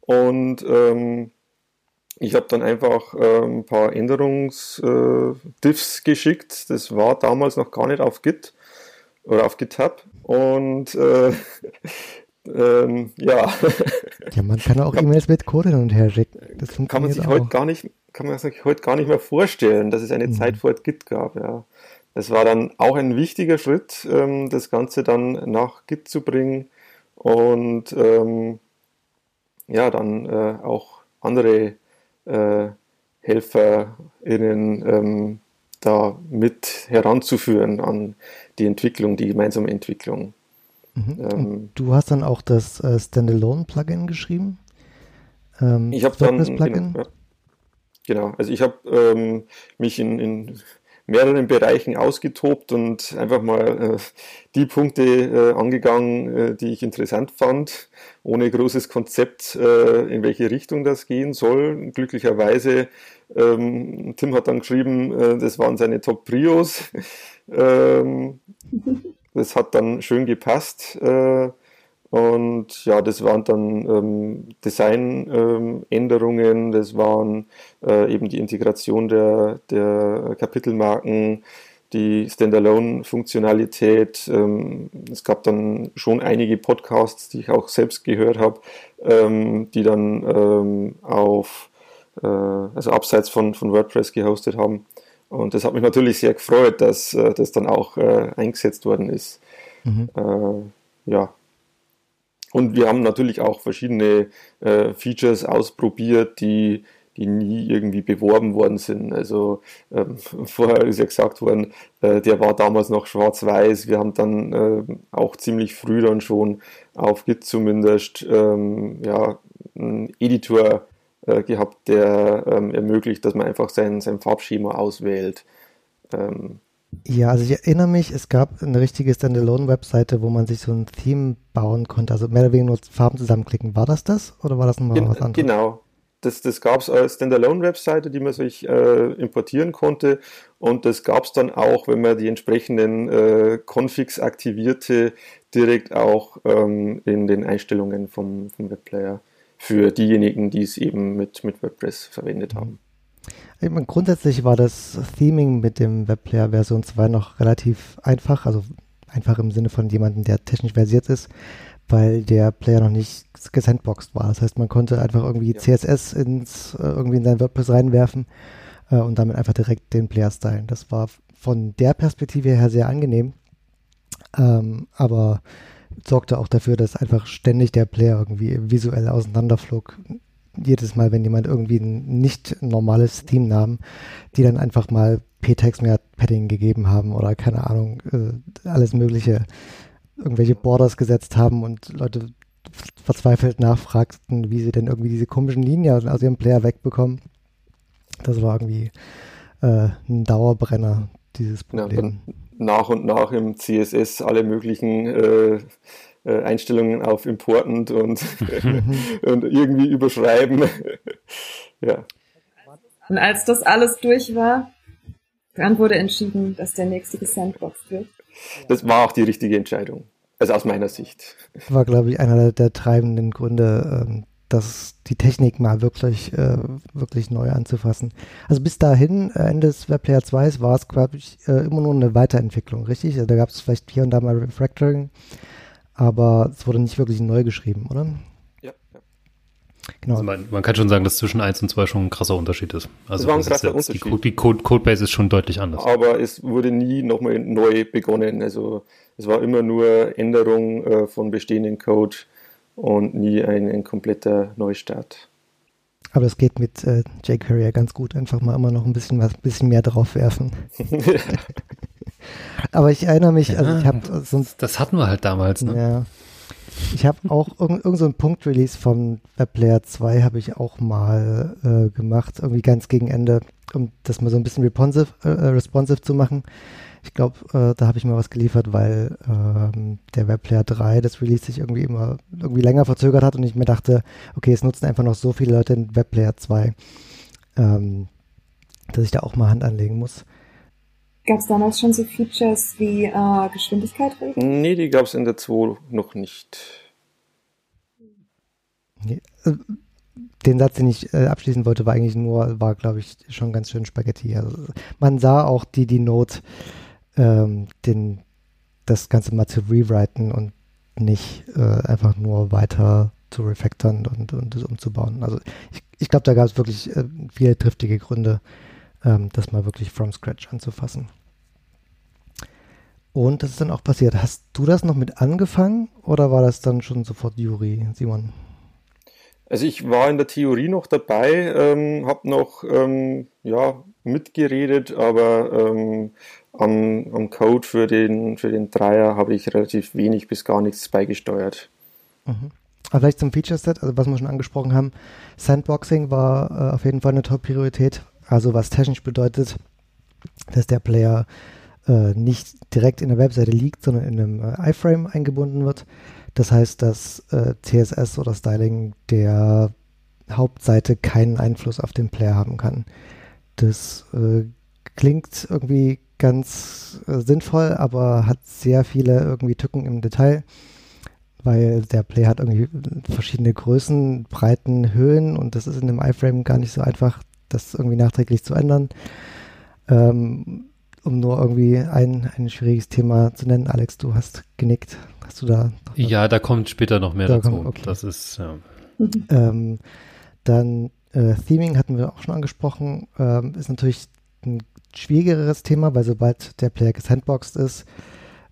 und ähm, ich habe dann einfach äh, ein paar Änderungs-Diffs äh, geschickt. Das war damals noch gar nicht auf Git oder auf GitHub und äh, ähm, ja. Ja, man kann auch E-Mails mit Code hin und her schicken. Das kann man sich auch. heute gar nicht, kann man sich heute gar nicht mehr vorstellen, dass es eine mhm. Zeit vor Git gab. Ja. Es war dann auch ein wichtiger Schritt, ähm, das Ganze dann nach Git zu bringen und ähm, ja, dann äh, auch andere äh, HelferInnen ähm, da mit heranzuführen an die Entwicklung, die gemeinsame Entwicklung. Mhm. Ähm, du hast dann auch das äh, Standalone-Plugin geschrieben? Ähm, ich habe dann genau, ja, genau, also ich habe mich in, in mehreren Bereichen ausgetobt und einfach mal äh, die Punkte äh, angegangen, äh, die ich interessant fand, ohne großes Konzept, äh, in welche Richtung das gehen soll. Glücklicherweise, ähm, Tim hat dann geschrieben, äh, das waren seine Top-Prios. ähm, das hat dann schön gepasst. Äh, und ja, das waren dann ähm, Designänderungen, ähm, das waren äh, eben die Integration der, der Kapitelmarken, die Standalone-Funktionalität. Ähm, es gab dann schon einige Podcasts, die ich auch selbst gehört habe, ähm, die dann ähm, auf äh, also abseits von, von WordPress gehostet haben. Und das hat mich natürlich sehr gefreut, dass äh, das dann auch äh, eingesetzt worden ist. Mhm. Äh, ja. Und wir haben natürlich auch verschiedene äh, Features ausprobiert, die die nie irgendwie beworben worden sind. Also ähm, vorher ist ja gesagt worden, äh, der war damals noch schwarz-weiß. Wir haben dann äh, auch ziemlich früh dann schon auf Git zumindest ähm, ja, einen Editor äh, gehabt, der ähm, ermöglicht, dass man einfach sein, sein Farbschema auswählt. Ähm, ja, also ich erinnere mich, es gab eine richtige Standalone-Webseite, wo man sich so ein Theme bauen konnte, also mehr oder weniger nur Farben zusammenklicken. War das das oder war das nochmal was anderes? Genau, das, das gab es als Standalone-Webseite, die man sich äh, importieren konnte. Und das gab es dann auch, wenn man die entsprechenden äh, Configs aktivierte, direkt auch ähm, in den Einstellungen vom, vom Webplayer für diejenigen, die es eben mit, mit WordPress verwendet haben. Ich meine, grundsätzlich war das Theming mit dem Webplayer Version 2 noch relativ einfach, also einfach im Sinne von jemandem, der technisch versiert ist weil der Player noch nicht gesandboxed war. Das heißt, man konnte einfach irgendwie ja. CSS ins, äh, irgendwie in sein WordPress reinwerfen äh, und damit einfach direkt den Player stylen. Das war von der Perspektive her sehr angenehm, ähm, aber sorgte auch dafür, dass einfach ständig der Player irgendwie visuell auseinanderflog. Jedes Mal, wenn jemand irgendwie ein nicht normales nahm, die dann einfach mal P-Text mehr Padding gegeben haben oder keine Ahnung, äh, alles Mögliche irgendwelche Borders gesetzt haben und Leute verzweifelt nachfragten, wie sie denn irgendwie diese komischen Linien aus ihrem Player wegbekommen. Das war irgendwie äh, ein Dauerbrenner, dieses Problem. Ja, nach und nach im CSS alle möglichen äh, äh, Einstellungen auf Important und, und irgendwie überschreiben. ja. Und als das alles durch war, dann wurde entschieden, dass der nächste gesandboxed wird. Das war auch die richtige Entscheidung. Also aus meiner Sicht. War, glaube ich, einer der treibenden Gründe, ähm, dass die Technik mal wirklich, äh, wirklich neu anzufassen. Also bis dahin, Ende des Webplayer 2 war es, glaube ich, äh, immer nur eine Weiterentwicklung, richtig? Also da gab es vielleicht hier und da mal Refactoring, aber es wurde nicht wirklich neu geschrieben, oder? Genau. Also man, man, kann schon sagen, dass zwischen 1 und 2 schon ein krasser Unterschied ist. Also das war ein krasser ist Unterschied. Die, die Code, Codebase ist schon deutlich anders. Aber es wurde nie nochmal neu begonnen. Also es war immer nur Änderung äh, von bestehenden Code und nie ein, ein kompletter Neustart. Aber es geht mit äh, jQuery ja ganz gut. Einfach mal immer noch ein bisschen was, bisschen mehr drauf werfen. Aber ich erinnere mich, ja, also ich habe sonst. Das hatten wir halt damals, ne? Ja. Ich habe auch irgendeinen irgend so Punkt-Release von WebPlayer 2 habe ich auch mal äh, gemacht, irgendwie ganz gegen Ende, um das mal so ein bisschen responsive, äh, responsive zu machen. Ich glaube, äh, da habe ich mal was geliefert, weil ähm, der Webplayer 3, das Release sich irgendwie immer irgendwie länger verzögert hat und ich mir dachte, okay, es nutzen einfach noch so viele Leute in Webplayer 2, ähm, dass ich da auch mal Hand anlegen muss. Gab es damals schon so Features wie äh, Geschwindigkeit? Nee, die gab es in der 2 noch nicht. Äh, den Satz, den ich äh, abschließen wollte, war eigentlich nur, war glaube ich schon ganz schön Spaghetti. Also, man sah auch die, die Not, ähm, den, das Ganze mal zu rewriten und nicht äh, einfach nur weiter zu refactoren und, und das umzubauen. Also ich, ich glaube, da gab es wirklich äh, viele triftige Gründe, ähm, das mal wirklich from scratch anzufassen. Und das ist dann auch passiert. Hast du das noch mit angefangen oder war das dann schon sofort Juri, Simon? Also ich war in der Theorie noch dabei, ähm, habe noch ähm, ja, mitgeredet, aber ähm, am, am, Code für den, für den Dreier habe ich relativ wenig bis gar nichts beigesteuert. Mhm. Aber vielleicht zum Feature-Set, also was wir schon angesprochen haben, Sandboxing war äh, auf jeden Fall eine Top-Priorität. Also was technisch bedeutet, dass der Player äh, nicht direkt in der Webseite liegt, sondern in einem äh, iFrame eingebunden wird. Das heißt, dass äh, CSS oder Styling der Hauptseite keinen Einfluss auf den Player haben kann. Das äh, klingt irgendwie ganz äh, sinnvoll, aber hat sehr viele irgendwie Tücken im Detail, weil der Player hat irgendwie verschiedene Größen, Breiten, Höhen und das ist in dem iFrame gar nicht so einfach das irgendwie nachträglich zu ändern. Ähm, um nur irgendwie ein, ein schwieriges Thema zu nennen. Alex, du hast genickt. Hast du da? Ja, da kommt später noch mehr da dazu. Kommt, okay. Das ist, ja. ähm, dann äh, Theming hatten wir auch schon angesprochen, ähm, ist natürlich ein schwierigeres Thema, weil sobald der Player gesandboxed ist,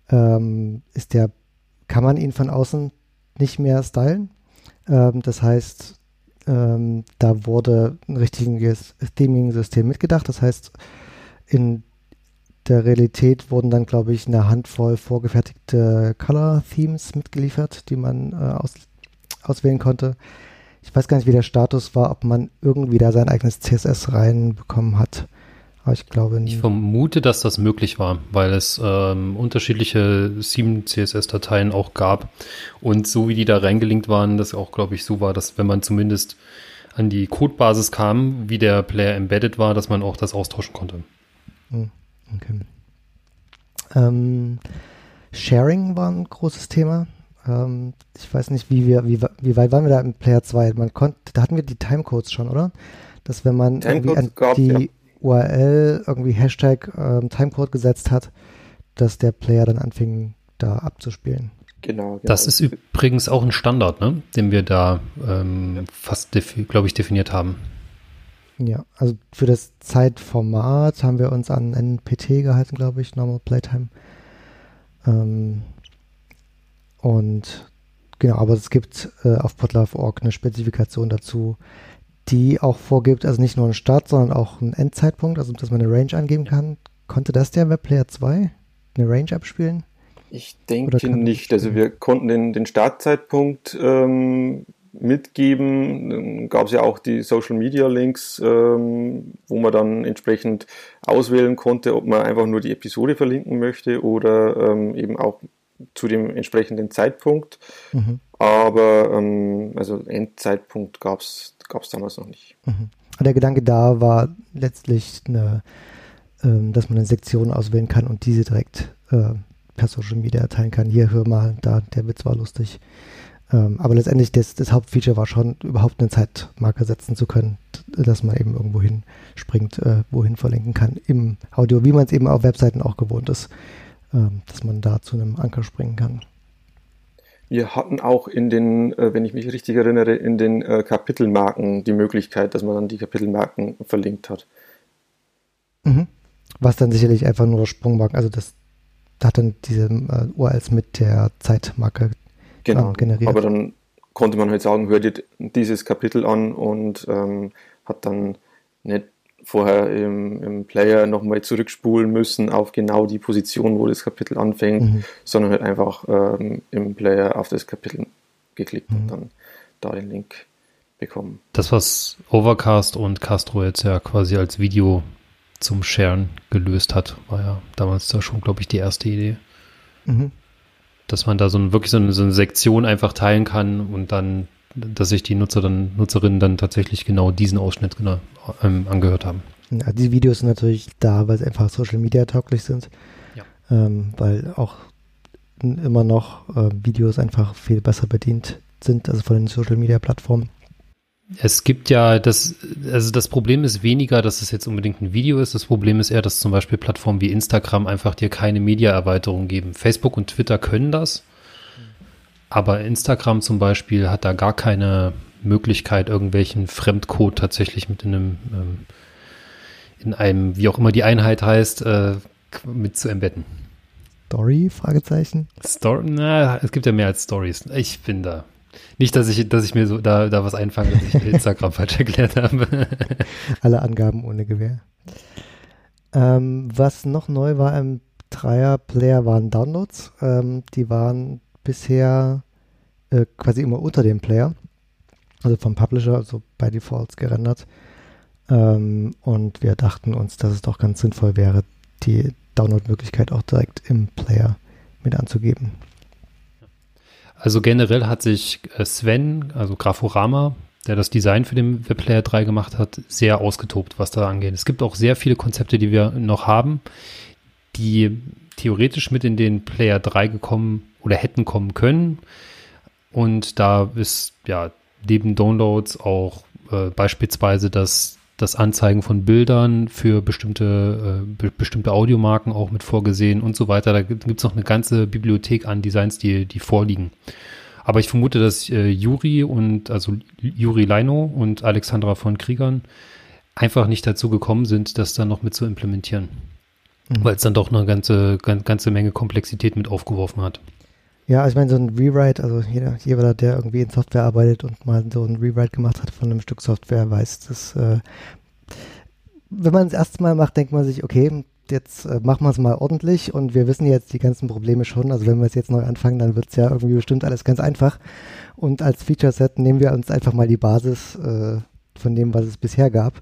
ähm, ist der, kann man ihn von außen nicht mehr stylen. Ähm, das heißt, ähm, da wurde ein richtiges Theming-System mitgedacht. Das heißt, in der Realität wurden dann, glaube ich, eine Handvoll vorgefertigte Color-Themes mitgeliefert, die man äh, aus, auswählen konnte. Ich weiß gar nicht, wie der Status war, ob man irgendwie da sein eigenes CSS reinbekommen hat. Aber ich glaube nicht. Ich vermute, dass das möglich war, weil es ähm, unterschiedliche Theme CSS-Dateien auch gab. Und so wie die da reingelinkt waren, das auch, glaube ich, so war, dass wenn man zumindest an die Codebasis kam, wie der Player embedded war, dass man auch das austauschen konnte. Hm, okay. Ähm, Sharing war ein großes Thema. Ähm, ich weiß nicht, wie wir, wie, wie weit waren wir da im Player 2? Man konnte, da hatten wir die Timecodes schon, oder? Dass wenn man irgendwie an die ja. URL irgendwie Hashtag ähm, Timecode gesetzt hat, dass der Player dann anfing, da abzuspielen. Genau, genau. Das ist übrigens auch ein Standard, ne? den wir da ähm, ja. fast, glaube ich, definiert haben. Ja, also für das Zeitformat haben wir uns an NPT gehalten, glaube ich, Normal Playtime. Ähm, und genau, aber es gibt äh, auf Podlove.org eine Spezifikation dazu, die auch vorgibt, also nicht nur einen Start, sondern auch einen Endzeitpunkt, also dass man eine Range angeben kann. Konnte das der Webplayer 2 eine Range abspielen? Ich denke nicht. Also wir konnten den, den Startzeitpunkt ähm, mitgeben. Dann gab es ja auch die Social Media Links, ähm, wo man dann entsprechend auswählen konnte, ob man einfach nur die Episode verlinken möchte oder ähm, eben auch zu dem entsprechenden Zeitpunkt. Mhm. Aber ähm, also Endzeitpunkt gab es damals noch nicht. Mhm. Der Gedanke da war letztlich, eine, ähm, dass man eine Sektion auswählen kann und diese direkt äh, per Social Media erteilen kann. Hier, hör mal, da, der Witz war lustig. Ähm, aber letztendlich das, das, Hauptfeature war schon, überhaupt einen Zeitmarker setzen zu können, dass man eben irgendwo hinspringt, äh, wohin verlinken kann im Audio, wie man es eben auf Webseiten auch gewohnt ist, dass man da zu einem Anker springen kann. Wir hatten auch in den, äh, wenn ich mich richtig erinnere, in den äh, Kapitelmarken die Möglichkeit, dass man dann die Kapitelmarken verlinkt hat. Mhm. Was dann sicherlich einfach nur Sprungmarken, also das hat dann diese äh, URLs mit der Zeitmarke genau, generiert. Aber dann konnte man halt sagen, hör dir dieses Kapitel an und ähm, hat dann nicht vorher im, im Player nochmal zurückspulen müssen auf genau die Position, wo das Kapitel anfängt, mhm. sondern halt einfach ähm, im Player auf das Kapitel geklickt mhm. und dann da den Link bekommen. Das, was Overcast und Castro jetzt ja quasi als Video zum Sharen gelöst hat, war ja damals da schon, glaube ich, die erste Idee. Mhm. Dass man da so ein, wirklich so eine, so eine Sektion einfach teilen kann und dann dass sich die Nutzer dann, Nutzerinnen dann tatsächlich genau diesen Ausschnitt genau, ähm, angehört haben. Ja, die Videos sind natürlich da, weil sie einfach Social Media tauglich sind. Ja. Ähm, weil auch immer noch äh, Videos einfach viel besser bedient sind, also von den Social Media Plattformen. Es gibt ja das, also das Problem ist weniger, dass es jetzt unbedingt ein Video ist. Das Problem ist eher, dass zum Beispiel Plattformen wie Instagram einfach dir keine Media-Erweiterung geben. Facebook und Twitter können das. Aber Instagram zum Beispiel hat da gar keine Möglichkeit, irgendwelchen Fremdcode tatsächlich mit in einem, ähm, in einem, wie auch immer die Einheit heißt, äh, mit zu embedden. Story? Fragezeichen. Story? Na, es gibt ja mehr als Stories. Ich bin da. Nicht, dass ich, dass ich mir so da, da was einfange, dass ich Instagram falsch erklärt habe. Alle Angaben ohne Gewehr. Ähm, was noch neu war im Dreier-Player waren Downloads. Ähm, die waren bisher äh, quasi immer unter dem Player, also vom Publisher, also bei Defaults gerendert. Ähm, und wir dachten uns, dass es doch ganz sinnvoll wäre, die Download-Möglichkeit auch direkt im Player mit anzugeben. Also generell hat sich äh, Sven, also Graforama, der das Design für den Webplayer 3 gemacht hat, sehr ausgetobt, was da angeht. Es gibt auch sehr viele Konzepte, die wir noch haben, die theoretisch mit in den Player 3 gekommen oder hätten kommen können. Und da ist ja neben Downloads auch äh, beispielsweise das, das Anzeigen von Bildern für bestimmte, äh, be bestimmte Audiomarken auch mit vorgesehen und so weiter. Da gibt es noch eine ganze Bibliothek an Designs, die, die vorliegen. Aber ich vermute, dass äh, Juri und also Juri Leino und Alexandra von Kriegern einfach nicht dazu gekommen sind, das dann noch mit zu implementieren. Mhm. Weil es dann doch eine ganze, ganze Menge Komplexität mit aufgeworfen hat. Ja, also ich meine, so ein Rewrite, also jeder, jeder, der irgendwie in Software arbeitet und mal so ein Rewrite gemacht hat von einem Stück Software, weiß, dass äh, wenn man es erste Mal macht, denkt man sich, okay, jetzt äh, machen wir es mal ordentlich und wir wissen jetzt die ganzen Probleme schon. Also wenn wir es jetzt neu anfangen, dann wird es ja irgendwie bestimmt alles ganz einfach. Und als Feature-Set nehmen wir uns einfach mal die Basis äh, von dem, was es bisher gab.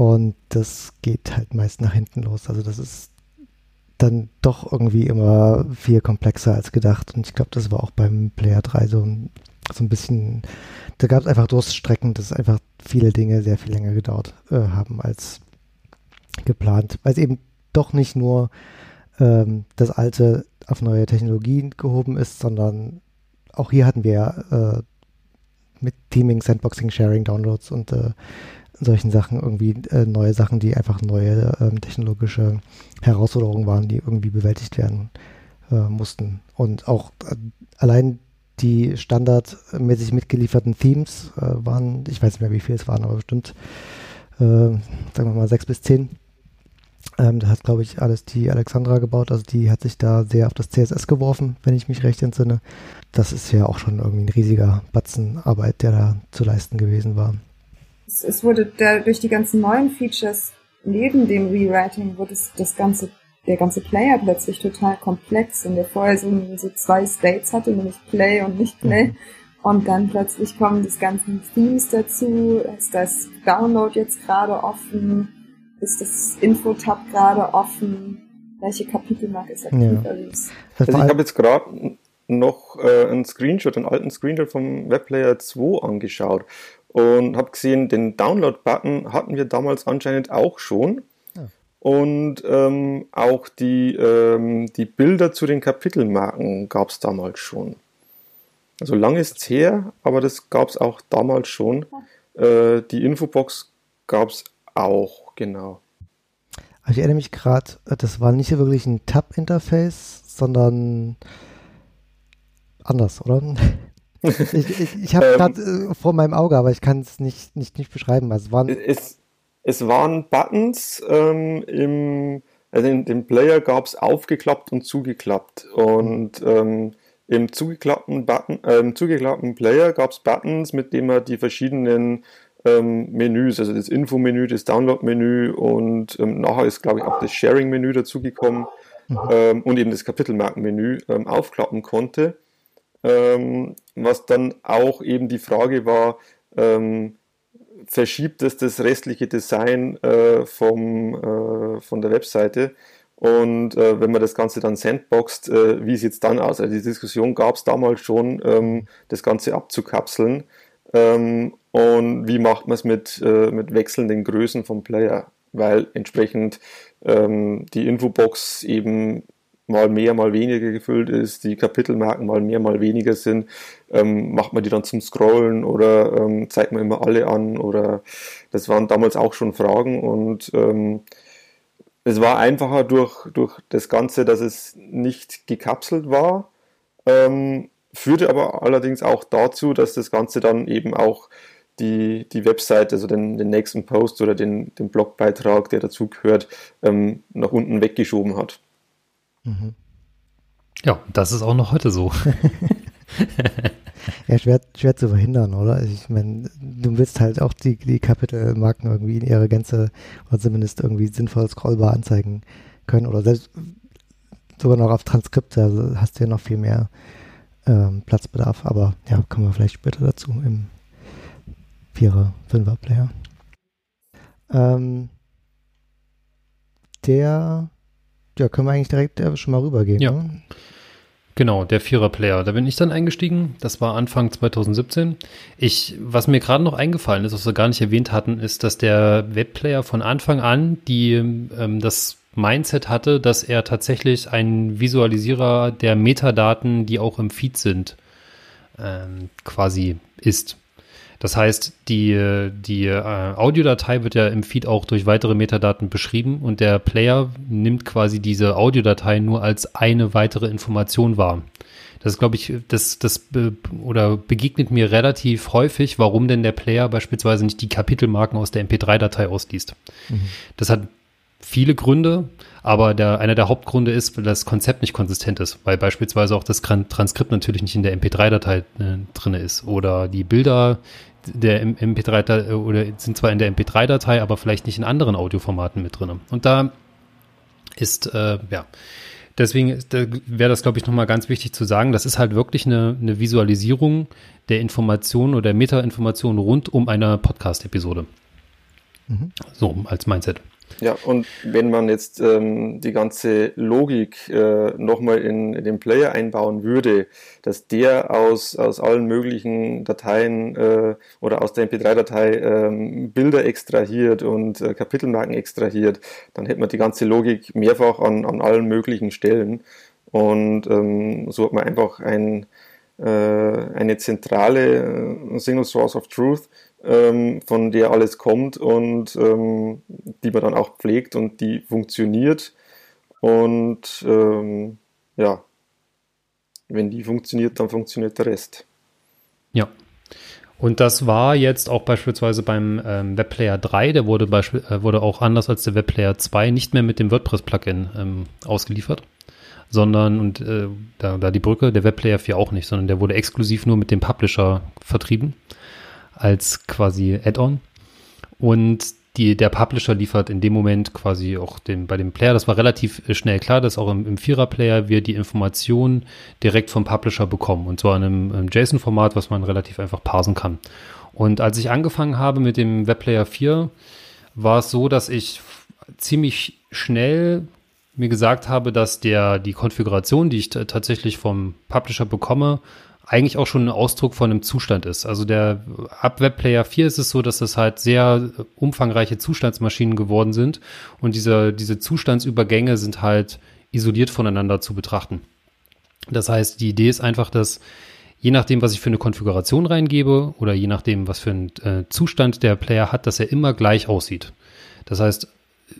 Und das geht halt meist nach hinten los. Also das ist dann doch irgendwie immer viel komplexer als gedacht. Und ich glaube, das war auch beim Player 3 so ein, so ein bisschen, da gab es einfach Durststrecken, dass einfach viele Dinge sehr viel länger gedauert äh, haben als geplant. Weil es eben doch nicht nur ähm, das alte auf neue Technologien gehoben ist, sondern auch hier hatten wir äh, mit Teaming, Sandboxing, Sharing, Downloads und äh, solchen Sachen irgendwie äh, neue Sachen, die einfach neue ähm, technologische Herausforderungen waren, die irgendwie bewältigt werden äh, mussten. Und auch äh, allein die standardmäßig mitgelieferten Themes äh, waren, ich weiß nicht mehr, wie viel es waren, aber bestimmt, äh, sagen wir mal, sechs bis zehn. Ähm, das hat, glaube ich, alles die Alexandra gebaut. Also die hat sich da sehr auf das CSS geworfen, wenn ich mich recht entsinne. Das ist ja auch schon irgendwie ein riesiger Batzen Arbeit, der da zu leisten gewesen war es, es wurde da, durch die ganzen neuen Features neben dem Rewriting wurde es, das ganze, der ganze Player plötzlich total komplex und der vorher so, so zwei States hatte, nämlich Play und nicht Play. Mhm. Und dann plötzlich kommen das ganzen Themes dazu. Ist das Download jetzt gerade offen? Ist das Info-Tab gerade offen? Welche Kapitelmarke ist aktiv? Ja. Also, also ich habe jetzt gerade noch äh, einen Screenshot, einen alten Screenshot vom Webplayer 2 angeschaut und habe gesehen, den Download-Button hatten wir damals anscheinend auch schon. Ja. Und ähm, auch die, ähm, die Bilder zu den Kapitelmarken gab es damals schon. Also lange ist es her, aber das gab es auch damals schon. Äh, die Infobox gab es auch, genau. Also ich erinnere mich gerade, das war nicht wirklich ein Tab-Interface, sondern anders, oder? Ich ich, ich habe ähm, gerade äh, vor meinem Auge, aber ich kann es nicht, nicht, nicht beschreiben. Also waren es, es waren Buttons ähm, im, also in dem Player gab es aufgeklappt und zugeklappt. Und ähm, im zugeklappten, Button, äh, im zugeklappten Player gab es Buttons, mit denen man die verschiedenen ähm, Menüs, also das Info-Menü, das Download-Menü und ähm, nachher ist, glaube ich, auch das Sharing-Menü dazugekommen mhm. ähm, und eben das Kapitelmarken-Menü ähm, aufklappen konnte ähm, was dann auch eben die Frage war, ähm, verschiebt es das restliche Design äh, vom, äh, von der Webseite? Und äh, wenn man das Ganze dann sandboxt, äh, wie sieht es dann aus? Also die Diskussion gab es damals schon, ähm, das Ganze abzukapseln. Ähm, und wie macht man es mit, äh, mit wechselnden Größen vom Player, weil entsprechend ähm, die Infobox eben mal mehr, mal weniger gefüllt ist, die Kapitelmarken mal mehr, mal weniger sind, ähm, macht man die dann zum Scrollen oder ähm, zeigt man immer alle an oder das waren damals auch schon Fragen und ähm, es war einfacher durch, durch das Ganze, dass es nicht gekapselt war, ähm, führte aber allerdings auch dazu, dass das Ganze dann eben auch die, die Webseite, also den, den nächsten Post oder den, den Blogbeitrag, der dazugehört, ähm, nach unten weggeschoben hat. Mhm. Ja, das ist auch noch heute so. ja, schwer, schwer zu verhindern, oder? Ich meine, du willst halt auch die, die Kapitelmarken irgendwie in ihre Gänze oder zumindest irgendwie sinnvoll scrollbar anzeigen können oder selbst sogar noch auf Transkripte, also hast du ja noch viel mehr ähm, Platzbedarf, aber ja, kommen wir vielleicht später dazu im Vierer, Fünfer Player. Ähm, der ja, können wir eigentlich direkt äh, schon mal rübergehen. Ja. Ne? Genau, der Vierer-Player. Da bin ich dann eingestiegen. Das war Anfang 2017. Ich, was mir gerade noch eingefallen ist, was wir gar nicht erwähnt hatten, ist, dass der Webplayer von Anfang an die, ähm, das Mindset hatte, dass er tatsächlich ein Visualisierer der Metadaten, die auch im Feed sind, ähm, quasi ist. Das heißt, die, die äh, Audiodatei wird ja im Feed auch durch weitere Metadaten beschrieben und der Player nimmt quasi diese Audiodatei nur als eine weitere Information wahr. Das glaube ich, das, das oder begegnet mir relativ häufig, warum denn der Player beispielsweise nicht die Kapitelmarken aus der MP3-Datei ausliest. Mhm. Das hat viele Gründe, aber der, einer der Hauptgründe ist, weil das Konzept nicht konsistent ist, weil beispielsweise auch das Transkript natürlich nicht in der MP3-Datei äh, drin ist oder die Bilder der MP3 oder sind zwar in der MP3-Datei, aber vielleicht nicht in anderen Audioformaten mit drin. Und da ist, äh, ja, deswegen wäre das, glaube ich, nochmal ganz wichtig zu sagen, das ist halt wirklich eine, eine Visualisierung der Informationen oder Meta-Informationen rund um eine Podcast-Episode. Mhm. So als Mindset. Ja, und wenn man jetzt ähm, die ganze Logik äh, nochmal in, in, den Player einbauen würde, dass der aus, aus allen möglichen Dateien äh, oder aus der MP3-Datei ähm, Bilder extrahiert und äh, Kapitelmarken extrahiert, dann hätte man die ganze Logik mehrfach an, an allen möglichen Stellen. Und ähm, so hat man einfach ein, äh, eine zentrale äh, Single Source of Truth, ähm, von der alles kommt und ähm, die man dann auch pflegt und die funktioniert. Und ähm, ja, wenn die funktioniert, dann funktioniert der Rest. Ja. Und das war jetzt auch beispielsweise beim ähm, Webplayer 3, der wurde, äh, wurde auch anders als der Webplayer 2 nicht mehr mit dem WordPress-Plugin ähm, ausgeliefert, sondern, und äh, da, da die Brücke, der Webplayer 4 auch nicht, sondern der wurde exklusiv nur mit dem Publisher vertrieben als quasi Add-on. Und die, der Publisher liefert in dem Moment quasi auch dem, bei dem Player, das war relativ äh, schnell klar, dass auch im, im Vierer-Player wir die Informationen direkt vom Publisher bekommen. Und zwar in einem, einem JSON-Format, was man relativ einfach parsen kann. Und als ich angefangen habe mit dem Webplayer 4, war es so, dass ich ziemlich schnell mir gesagt habe, dass der, die Konfiguration, die ich tatsächlich vom Publisher bekomme, eigentlich auch schon ein Ausdruck von einem Zustand ist. Also der ab Webplayer 4 ist es so, dass das halt sehr umfangreiche Zustandsmaschinen geworden sind und diese, diese Zustandsübergänge sind halt isoliert voneinander zu betrachten. Das heißt, die Idee ist einfach, dass je nachdem, was ich für eine Konfiguration reingebe oder je nachdem, was für einen äh, Zustand der Player hat, dass er immer gleich aussieht. Das heißt,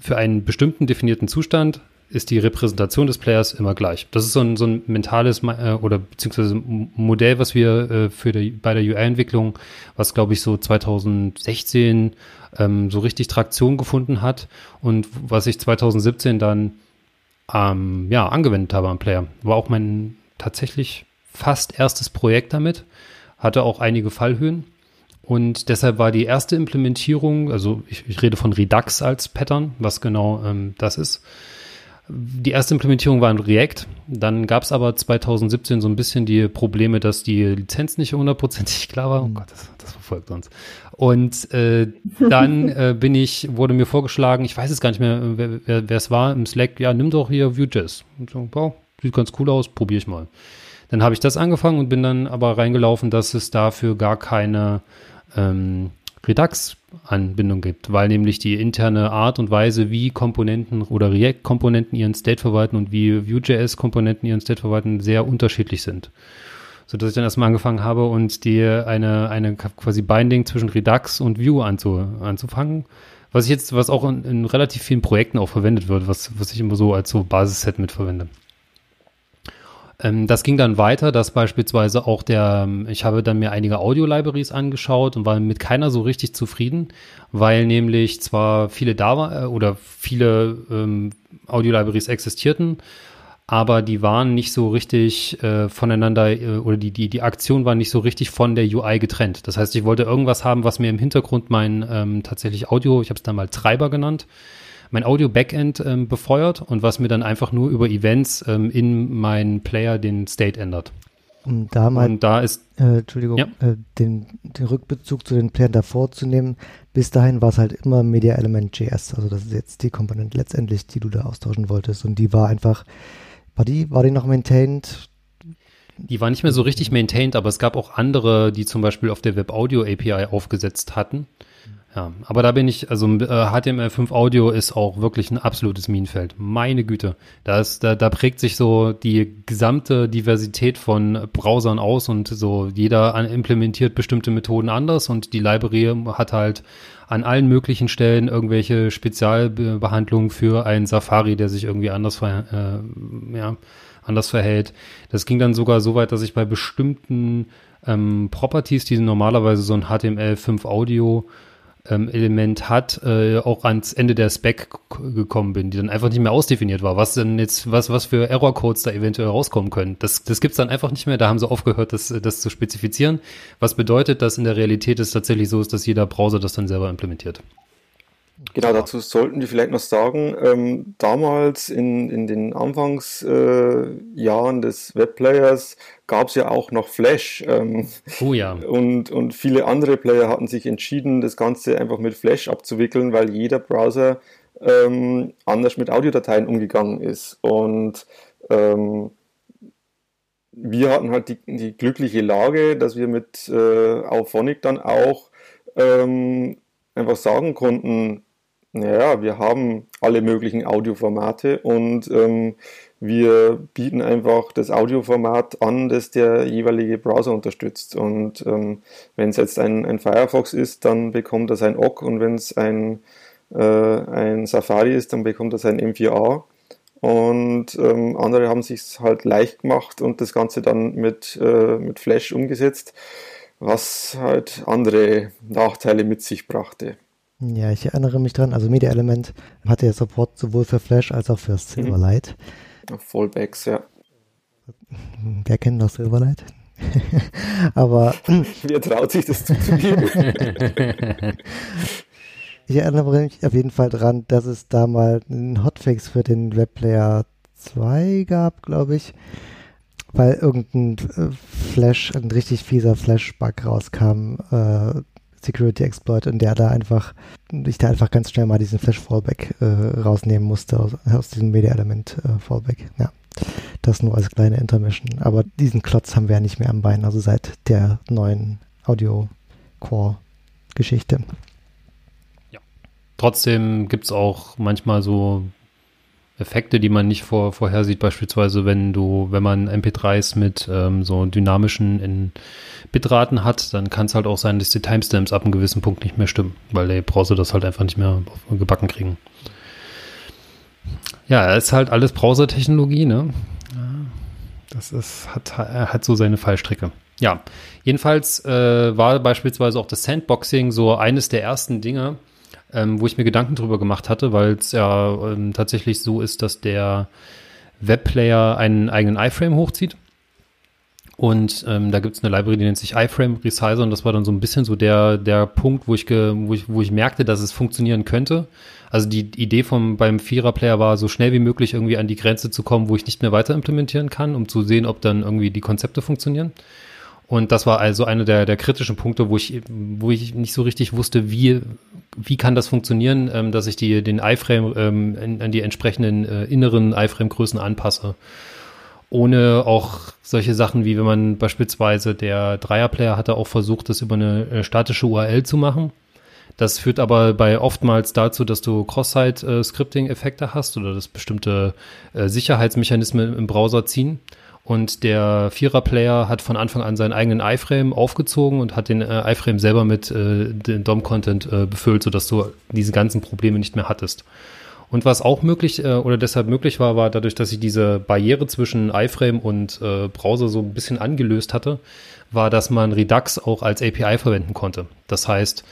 für einen bestimmten definierten Zustand ist die Repräsentation des Players immer gleich. Das ist so ein, so ein mentales äh, oder beziehungsweise Modell, was wir äh, für die, bei der UI-Entwicklung, was glaube ich so 2016 ähm, so richtig Traktion gefunden hat und was ich 2017 dann ähm, ja angewendet habe am Player. War auch mein tatsächlich fast erstes Projekt damit, hatte auch einige Fallhöhen. Und deshalb war die erste Implementierung, also ich, ich rede von Redux als Pattern, was genau ähm, das ist, die erste Implementierung war in React. Dann gab es aber 2017 so ein bisschen die Probleme, dass die Lizenz nicht hundertprozentig klar war. Oh mhm. Gott, das, das verfolgt uns. Und äh, dann äh, bin ich, wurde mir vorgeschlagen, ich weiß es gar nicht mehr, wer, es war, im Slack, ja, nimm doch hier Vue.js. Und so, wow, sieht ganz cool aus, probiere ich mal. Dann habe ich das angefangen und bin dann aber reingelaufen, dass es dafür gar keine ähm, Redux-Anbindung gibt, weil nämlich die interne Art und Weise, wie Komponenten oder React-Komponenten ihren State verwalten und wie Vue.js-Komponenten ihren State verwalten, sehr unterschiedlich sind. So dass ich dann erstmal angefangen habe und die eine, eine quasi Binding zwischen Redux und Vue anzu, anzufangen. Was ich jetzt, was auch in, in relativ vielen Projekten auch verwendet wird, was, was ich immer so als so Basisset mitverwende. Ähm, das ging dann weiter, dass beispielsweise auch der, ähm, ich habe dann mir einige Audio-Libraries angeschaut und war mit keiner so richtig zufrieden, weil nämlich zwar viele da war äh, oder viele ähm, Audio-Libraries existierten, aber die waren nicht so richtig äh, voneinander äh, oder die, die, die Aktion war nicht so richtig von der UI getrennt. Das heißt, ich wollte irgendwas haben, was mir im Hintergrund mein ähm, tatsächlich Audio, ich habe es dann mal Treiber genannt, mein Audio-Backend ähm, befeuert und was mir dann einfach nur über Events ähm, in meinen Player den State ändert. Um da mal, und da ist, äh, Entschuldigung, ja. äh, den, den Rückbezug zu den Playern davor zu nehmen, bis dahin war es halt immer Media Element JS, also das ist jetzt die Komponente letztendlich, die du da austauschen wolltest und die war einfach, war die, war die noch maintained? Die war nicht mehr so richtig maintained, aber es gab auch andere, die zum Beispiel auf der Web Audio API aufgesetzt hatten Ja, aber da bin ich, also äh, HTML5 Audio ist auch wirklich ein absolutes Minenfeld. Meine Güte. Da, ist, da, da prägt sich so die gesamte Diversität von Browsern aus und so jeder implementiert bestimmte Methoden anders und die Library hat halt an allen möglichen Stellen irgendwelche Spezialbehandlungen für einen Safari, der sich irgendwie anders, ver, äh, ja, anders verhält. Das ging dann sogar so weit, dass ich bei bestimmten ähm, Properties, die normalerweise so ein HTML5 Audio ähm, Element hat, äh, auch ans Ende der Spec gekommen bin, die dann einfach nicht mehr ausdefiniert war, was denn jetzt, was, was für Error-Codes da eventuell rauskommen können. Das, das gibt's dann einfach nicht mehr, da haben sie aufgehört, das, das zu spezifizieren, was bedeutet, dass in der Realität es tatsächlich so ist, dass jeder Browser das dann selber implementiert. Genau, dazu sollten die vielleicht noch sagen, ähm, damals in, in den Anfangsjahren äh, des Webplayers gab es ja auch noch Flash. Ähm, oh ja. Und, und viele andere Player hatten sich entschieden, das Ganze einfach mit Flash abzuwickeln, weil jeder Browser ähm, anders mit Audiodateien umgegangen ist. Und ähm, wir hatten halt die, die glückliche Lage, dass wir mit äh, Auphonic dann auch ähm, einfach sagen konnten, naja, wir haben alle möglichen Audioformate und ähm, wir bieten einfach das Audioformat an, das der jeweilige Browser unterstützt. Und ähm, wenn es jetzt ein, ein, Firefox ist, dann bekommt das ein OGG und wenn es ein, äh, ein Safari ist, dann bekommt das ein M4A. Und ähm, andere haben sich halt leicht gemacht und das Ganze dann mit, äh, mit Flash umgesetzt, was halt andere Nachteile mit sich brachte. Ja, ich erinnere mich dran. Also Media Element hatte ja Support sowohl für Flash als auch für Silverlight. Mhm. Fallbacks, ja. Wer kennt noch Silverlight? Aber. Wer traut sich das zuzugeben? ich erinnere mich auf jeden Fall dran, dass es da mal einen Hotfix für den Webplayer 2 gab, glaube ich. Weil irgendein äh, Flash, ein richtig fieser Flash-Bug rauskam, äh, Security Exploit und der da einfach, ich da einfach ganz schnell mal diesen Flash Fallback äh, rausnehmen musste aus, aus diesem Media Element äh, Fallback. Ja. Das nur als kleine Intermission. Aber diesen Klotz haben wir ja nicht mehr am Bein, also seit der neuen Audio Core Geschichte. Ja. Trotzdem gibt es auch manchmal so Effekte, die man nicht vor, vorhersieht, beispielsweise wenn du, wenn man MP3s mit ähm, so dynamischen in Bitraten hat, dann kann es halt auch sein, dass die Timestamps ab einem gewissen Punkt nicht mehr stimmen, weil der Browser das halt einfach nicht mehr gebacken kriegen. Ja, ist halt alles Browser-Technologie, ne? Das ist, hat, hat so seine Fallstrecke. Ja, jedenfalls äh, war beispielsweise auch das Sandboxing so eines der ersten Dinge, ähm, wo ich mir Gedanken drüber gemacht hatte, weil es ja ähm, tatsächlich so ist, dass der Webplayer einen eigenen iFrame hochzieht. Und ähm, da gibt es eine Library, die nennt sich iFrame Resizer und das war dann so ein bisschen so der, der Punkt, wo ich, ge, wo, ich, wo ich merkte, dass es funktionieren könnte. Also die Idee vom, beim Vierer-Player war, so schnell wie möglich irgendwie an die Grenze zu kommen, wo ich nicht mehr weiter implementieren kann, um zu sehen, ob dann irgendwie die Konzepte funktionieren. Und das war also einer der, der kritischen Punkte, wo ich, wo ich nicht so richtig wusste, wie, wie kann das funktionieren, ähm, dass ich die, den iFrame ähm, in, an die entsprechenden äh, inneren iFrame-Größen anpasse. Ohne auch solche Sachen wie wenn man beispielsweise der Dreierplayer hatte auch versucht, das über eine äh, statische URL zu machen. Das führt aber bei oftmals dazu, dass du Cross-Site-Scripting-Effekte äh, hast oder dass bestimmte äh, Sicherheitsmechanismen im Browser ziehen. Und der Vierer-Player hat von Anfang an seinen eigenen iFrame aufgezogen und hat den äh, iFrame selber mit äh, dem DOM-Content äh, befüllt, sodass du diese ganzen Probleme nicht mehr hattest. Und was auch möglich äh, oder deshalb möglich war, war dadurch, dass ich diese Barriere zwischen iFrame und äh, Browser so ein bisschen angelöst hatte, war, dass man Redux auch als API verwenden konnte. Das heißt,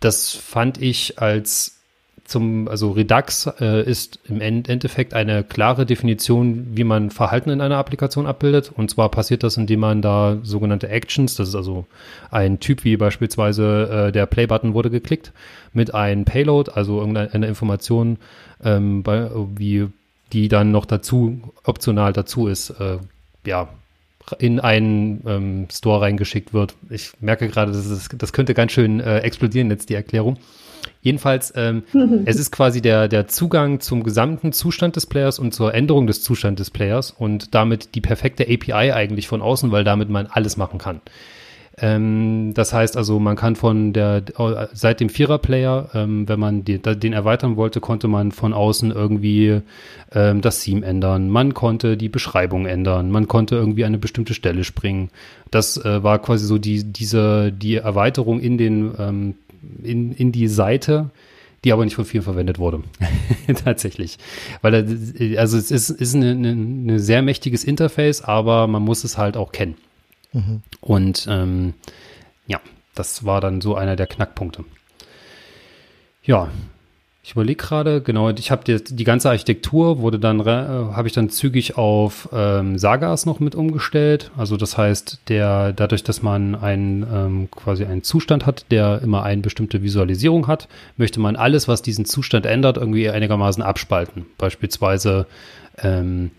das fand ich als zum, also Redux äh, ist im Endeffekt eine klare Definition, wie man Verhalten in einer Applikation abbildet. Und zwar passiert das, indem man da sogenannte Actions, das ist also ein Typ wie beispielsweise äh, der Play-Button wurde geklickt, mit einem Payload, also irgendeine Information, ähm, bei, wie die dann noch dazu, optional dazu ist, äh, ja, in einen ähm, Store reingeschickt wird. Ich merke gerade, das, ist, das könnte ganz schön äh, explodieren jetzt, die Erklärung. Jedenfalls, ähm, es ist quasi der, der Zugang zum gesamten Zustand des Players und zur Änderung des Zustandes des Players und damit die perfekte API eigentlich von außen, weil damit man alles machen kann. Ähm, das heißt also, man kann von der, seit dem Vierer-Player, ähm, wenn man die, den erweitern wollte, konnte man von außen irgendwie ähm, das Theme ändern. Man konnte die Beschreibung ändern. Man konnte irgendwie eine bestimmte Stelle springen. Das äh, war quasi so die, diese, die Erweiterung in den, ähm, in, in die Seite, die aber nicht von vielen verwendet wurde. Tatsächlich. Weil, also es ist, ist ein sehr mächtiges Interface, aber man muss es halt auch kennen. Mhm. Und ähm, ja, das war dann so einer der Knackpunkte. Ja, ich überlege gerade, genau, ich habe die, die ganze Architektur wurde dann, äh, habe ich dann zügig auf ähm, Sagas noch mit umgestellt. Also das heißt, der, dadurch, dass man einen, ähm, quasi einen Zustand hat, der immer eine bestimmte Visualisierung hat, möchte man alles, was diesen Zustand ändert, irgendwie einigermaßen abspalten. Beispielsweise ähm,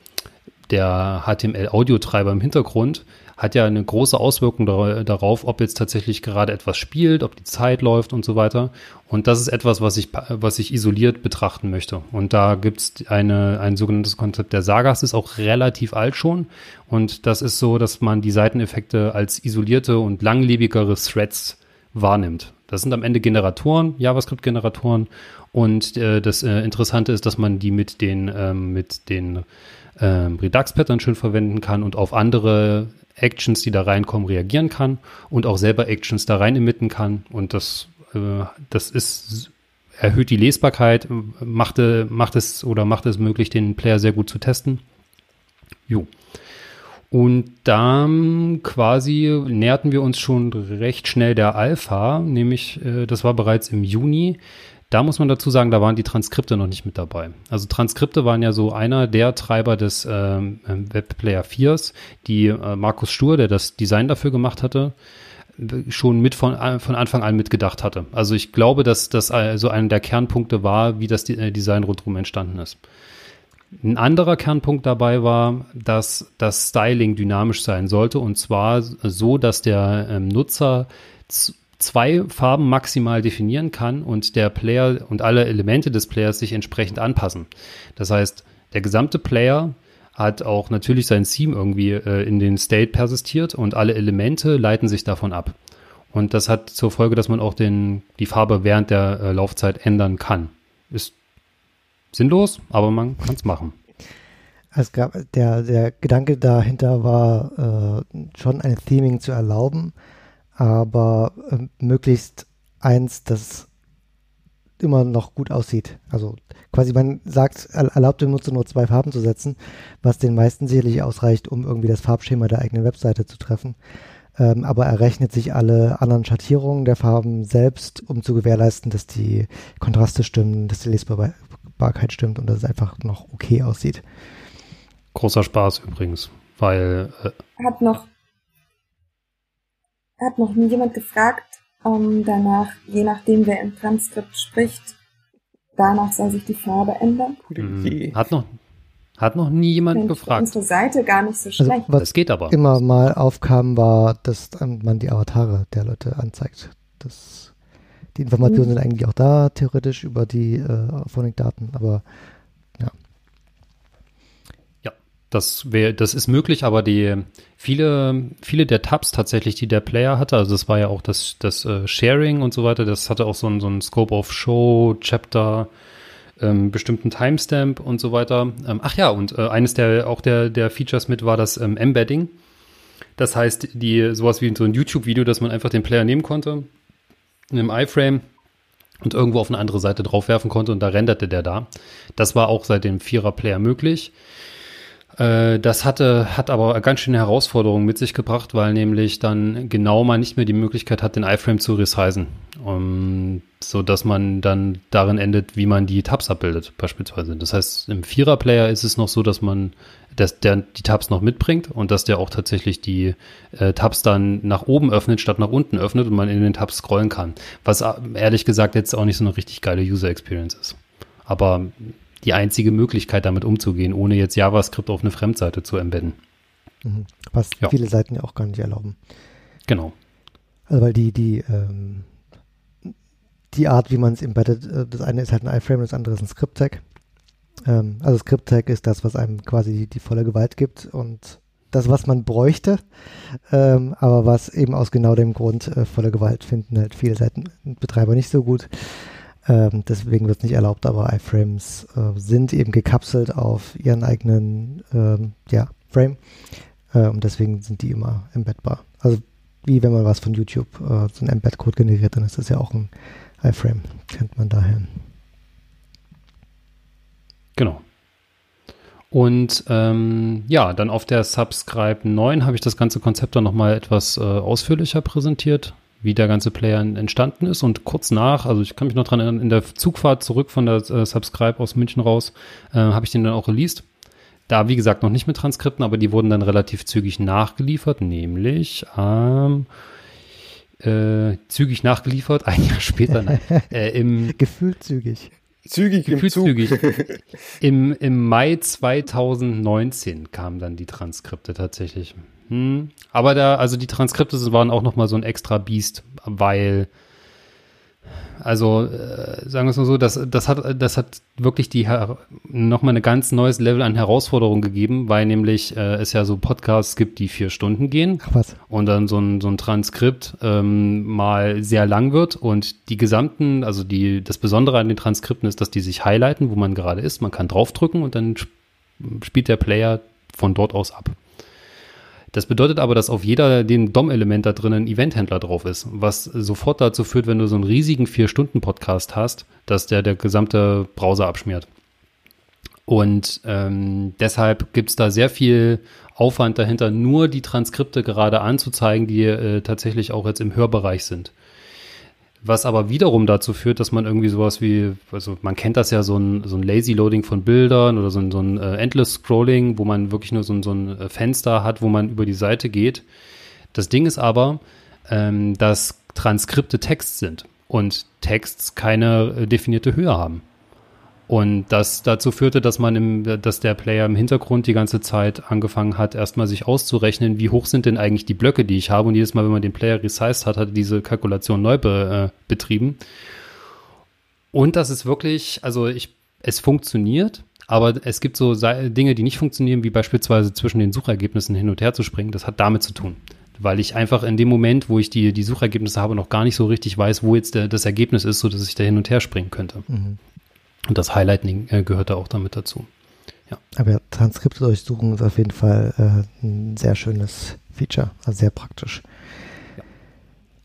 der HTML-Audiotreiber im Hintergrund hat ja eine große Auswirkung darauf, ob jetzt tatsächlich gerade etwas spielt, ob die Zeit läuft und so weiter. Und das ist etwas, was ich, was ich isoliert betrachten möchte. Und da gibt es ein sogenanntes Konzept der Sagas, ist auch relativ alt schon. Und das ist so, dass man die Seiteneffekte als isolierte und langlebigere Threads wahrnimmt. Das sind am Ende Generatoren, JavaScript-Generatoren. Und äh, das äh, Interessante ist, dass man die mit den, ähm, mit den ähm, Redux-Pattern schön verwenden kann und auf andere Actions, die da reinkommen, reagieren kann und auch selber Actions da rein emitten kann. Und das, äh, das ist, erhöht die Lesbarkeit, macht, macht es oder macht es möglich, den Player sehr gut zu testen. Jo. Und dann quasi näherten wir uns schon recht schnell der Alpha, nämlich äh, das war bereits im Juni. Da muss man dazu sagen, da waren die Transkripte noch nicht mit dabei. Also Transkripte waren ja so einer der Treiber des ähm, Webplayer 4s, die äh, Markus Stur, der das Design dafür gemacht hatte, schon mit von, äh, von Anfang an mitgedacht hatte. Also ich glaube, dass das also einer der Kernpunkte war, wie das äh, Design rundherum entstanden ist. Ein anderer Kernpunkt dabei war, dass das Styling dynamisch sein sollte und zwar so, dass der ähm, Nutzer zwei Farben maximal definieren kann und der Player und alle Elemente des Players sich entsprechend anpassen. Das heißt, der gesamte Player hat auch natürlich sein Theme irgendwie äh, in den State persistiert und alle Elemente leiten sich davon ab. Und das hat zur Folge, dass man auch den, die Farbe während der äh, Laufzeit ändern kann. Ist sinnlos, aber man kann es machen. Es gab, der, der Gedanke dahinter war, äh, schon ein Theming zu erlauben, aber äh, möglichst eins, das immer noch gut aussieht. Also quasi man sagt, erlaubt dem Nutzer nur zwei Farben zu setzen, was den meisten sicherlich ausreicht, um irgendwie das Farbschema der eigenen Webseite zu treffen. Ähm, aber er rechnet sich alle anderen Schattierungen der Farben selbst, um zu gewährleisten, dass die Kontraste stimmen, dass die Lesbarkeit stimmt und dass es einfach noch okay aussieht. Großer Spaß übrigens, weil. Äh Hat noch hat noch nie jemand gefragt, um danach, je nachdem wer im Transkript spricht, danach soll sich die Farbe ändern. Mhm. Hat noch, hat noch nie jemand Mensch, gefragt. Unsere Seite gar nicht so also, schlecht. Also, was das geht aber. immer mal aufkam, war, dass man die Avatare der Leute anzeigt. Das, die Informationen mhm. sind eigentlich auch da, theoretisch, über die äh, Phonik-Daten, aber Das wäre, das ist möglich, aber die viele, viele der Tabs tatsächlich, die der Player hatte, also das war ja auch das, das uh, Sharing und so weiter, das hatte auch so ein, so Scope of Show, Chapter, ähm, bestimmten Timestamp und so weiter. Ähm, ach ja, und äh, eines der auch der, der Features mit war das ähm, Embedding. Das heißt, die sowas wie so ein YouTube-Video, dass man einfach den Player nehmen konnte, in einem iFrame und irgendwo auf eine andere Seite draufwerfen konnte und da renderte der da. Das war auch seit dem Vierer-Player möglich. Äh, das hatte, hat aber ganz schöne Herausforderungen mit sich gebracht, weil nämlich dann genau man nicht mehr die Möglichkeit hat, den iFrame zu resizen. Um, so dass man dann darin endet, wie man die Tabs abbildet, beispielsweise. Das heißt, im Vierer-Player ist es noch so, dass man dass der die Tabs noch mitbringt und dass der auch tatsächlich die äh, Tabs dann nach oben öffnet, statt nach unten öffnet und man in den Tabs scrollen kann. Was äh, ehrlich gesagt jetzt auch nicht so eine richtig geile User Experience ist. Aber die einzige Möglichkeit, damit umzugehen, ohne jetzt JavaScript auf eine Fremdseite zu embedden. Mhm. Was ja. viele Seiten ja auch gar nicht erlauben. Genau. Also weil die, die, ähm, die Art, wie man es embeddet, äh, das eine ist halt ein iFrame, das andere ist ein Script-Tag. Ähm, also Script-Tag ist das, was einem quasi die, die volle Gewalt gibt und das, was man bräuchte, ähm, aber was eben aus genau dem Grund äh, voller Gewalt finden halt viele Seitenbetreiber nicht so gut. Ähm, deswegen wird es nicht erlaubt, aber iFrames äh, sind eben gekapselt auf ihren eigenen ähm, ja, Frame. Äh, und deswegen sind die immer embedbar. Also wie wenn man was von YouTube äh, so einen Embed-Code generiert, dann ist das ja auch ein iFrame. Kennt man daher. Genau. Und ähm, ja, dann auf der Subscribe 9 habe ich das ganze Konzept dann nochmal etwas äh, ausführlicher präsentiert wie der ganze Player entstanden ist. Und kurz nach, also ich kann mich noch dran erinnern, in der Zugfahrt zurück von der äh, Subscribe aus München raus, äh, habe ich den dann auch released. Da, wie gesagt, noch nicht mit Transkripten, aber die wurden dann relativ zügig nachgeliefert, nämlich ähm, äh, zügig nachgeliefert, ein Jahr später, nein, äh, im Gefühlt zügig. Zügig im Zug. Zügig. Im, Im Mai 2019 kamen dann die Transkripte tatsächlich. Hm. Aber da, also die Transkripte waren auch nochmal so ein extra Biest, weil, also äh, sagen wir es mal so, das, das, hat, das hat wirklich die nochmal ein ganz neues Level an Herausforderung gegeben, weil nämlich äh, es ja so Podcasts gibt, die vier Stunden gehen. Ach was. Und dann so ein, so ein Transkript ähm, mal sehr lang wird und die gesamten, also die, das Besondere an den Transkripten ist, dass die sich highlighten, wo man gerade ist. Man kann draufdrücken und dann spielt der Player von dort aus ab. Das bedeutet aber, dass auf jeder dem DOM-Element da drin ein Eventhändler drauf ist, was sofort dazu führt, wenn du so einen riesigen Vier-Stunden-Podcast hast, dass der der gesamte Browser abschmiert. Und ähm, deshalb gibt es da sehr viel Aufwand dahinter, nur die Transkripte gerade anzuzeigen, die äh, tatsächlich auch jetzt im Hörbereich sind. Was aber wiederum dazu führt, dass man irgendwie sowas wie, also man kennt das ja, so ein, so ein Lazy Loading von Bildern oder so ein, so ein äh, Endless Scrolling, wo man wirklich nur so ein, so ein äh, Fenster hat, wo man über die Seite geht. Das Ding ist aber, ähm, dass Transkripte Text sind und Texts keine äh, definierte Höhe haben. Und das dazu führte, dass man im, dass der Player im Hintergrund die ganze Zeit angefangen hat, erstmal sich auszurechnen, wie hoch sind denn eigentlich die Blöcke, die ich habe. Und jedes Mal, wenn man den Player resized hat, hat er diese Kalkulation neu be, äh, betrieben. Und das ist wirklich, also ich, es funktioniert, aber es gibt so Dinge, die nicht funktionieren, wie beispielsweise zwischen den Suchergebnissen hin und her zu springen. Das hat damit zu tun. Weil ich einfach in dem Moment, wo ich die, die Suchergebnisse habe, noch gar nicht so richtig weiß, wo jetzt der, das Ergebnis ist, so dass ich da hin und her springen könnte. Mhm. Und das Highlighting äh, gehörte auch damit dazu. Ja. Aber Transkripte durchsuchen ist auf jeden Fall äh, ein sehr schönes Feature, also sehr praktisch. Ja,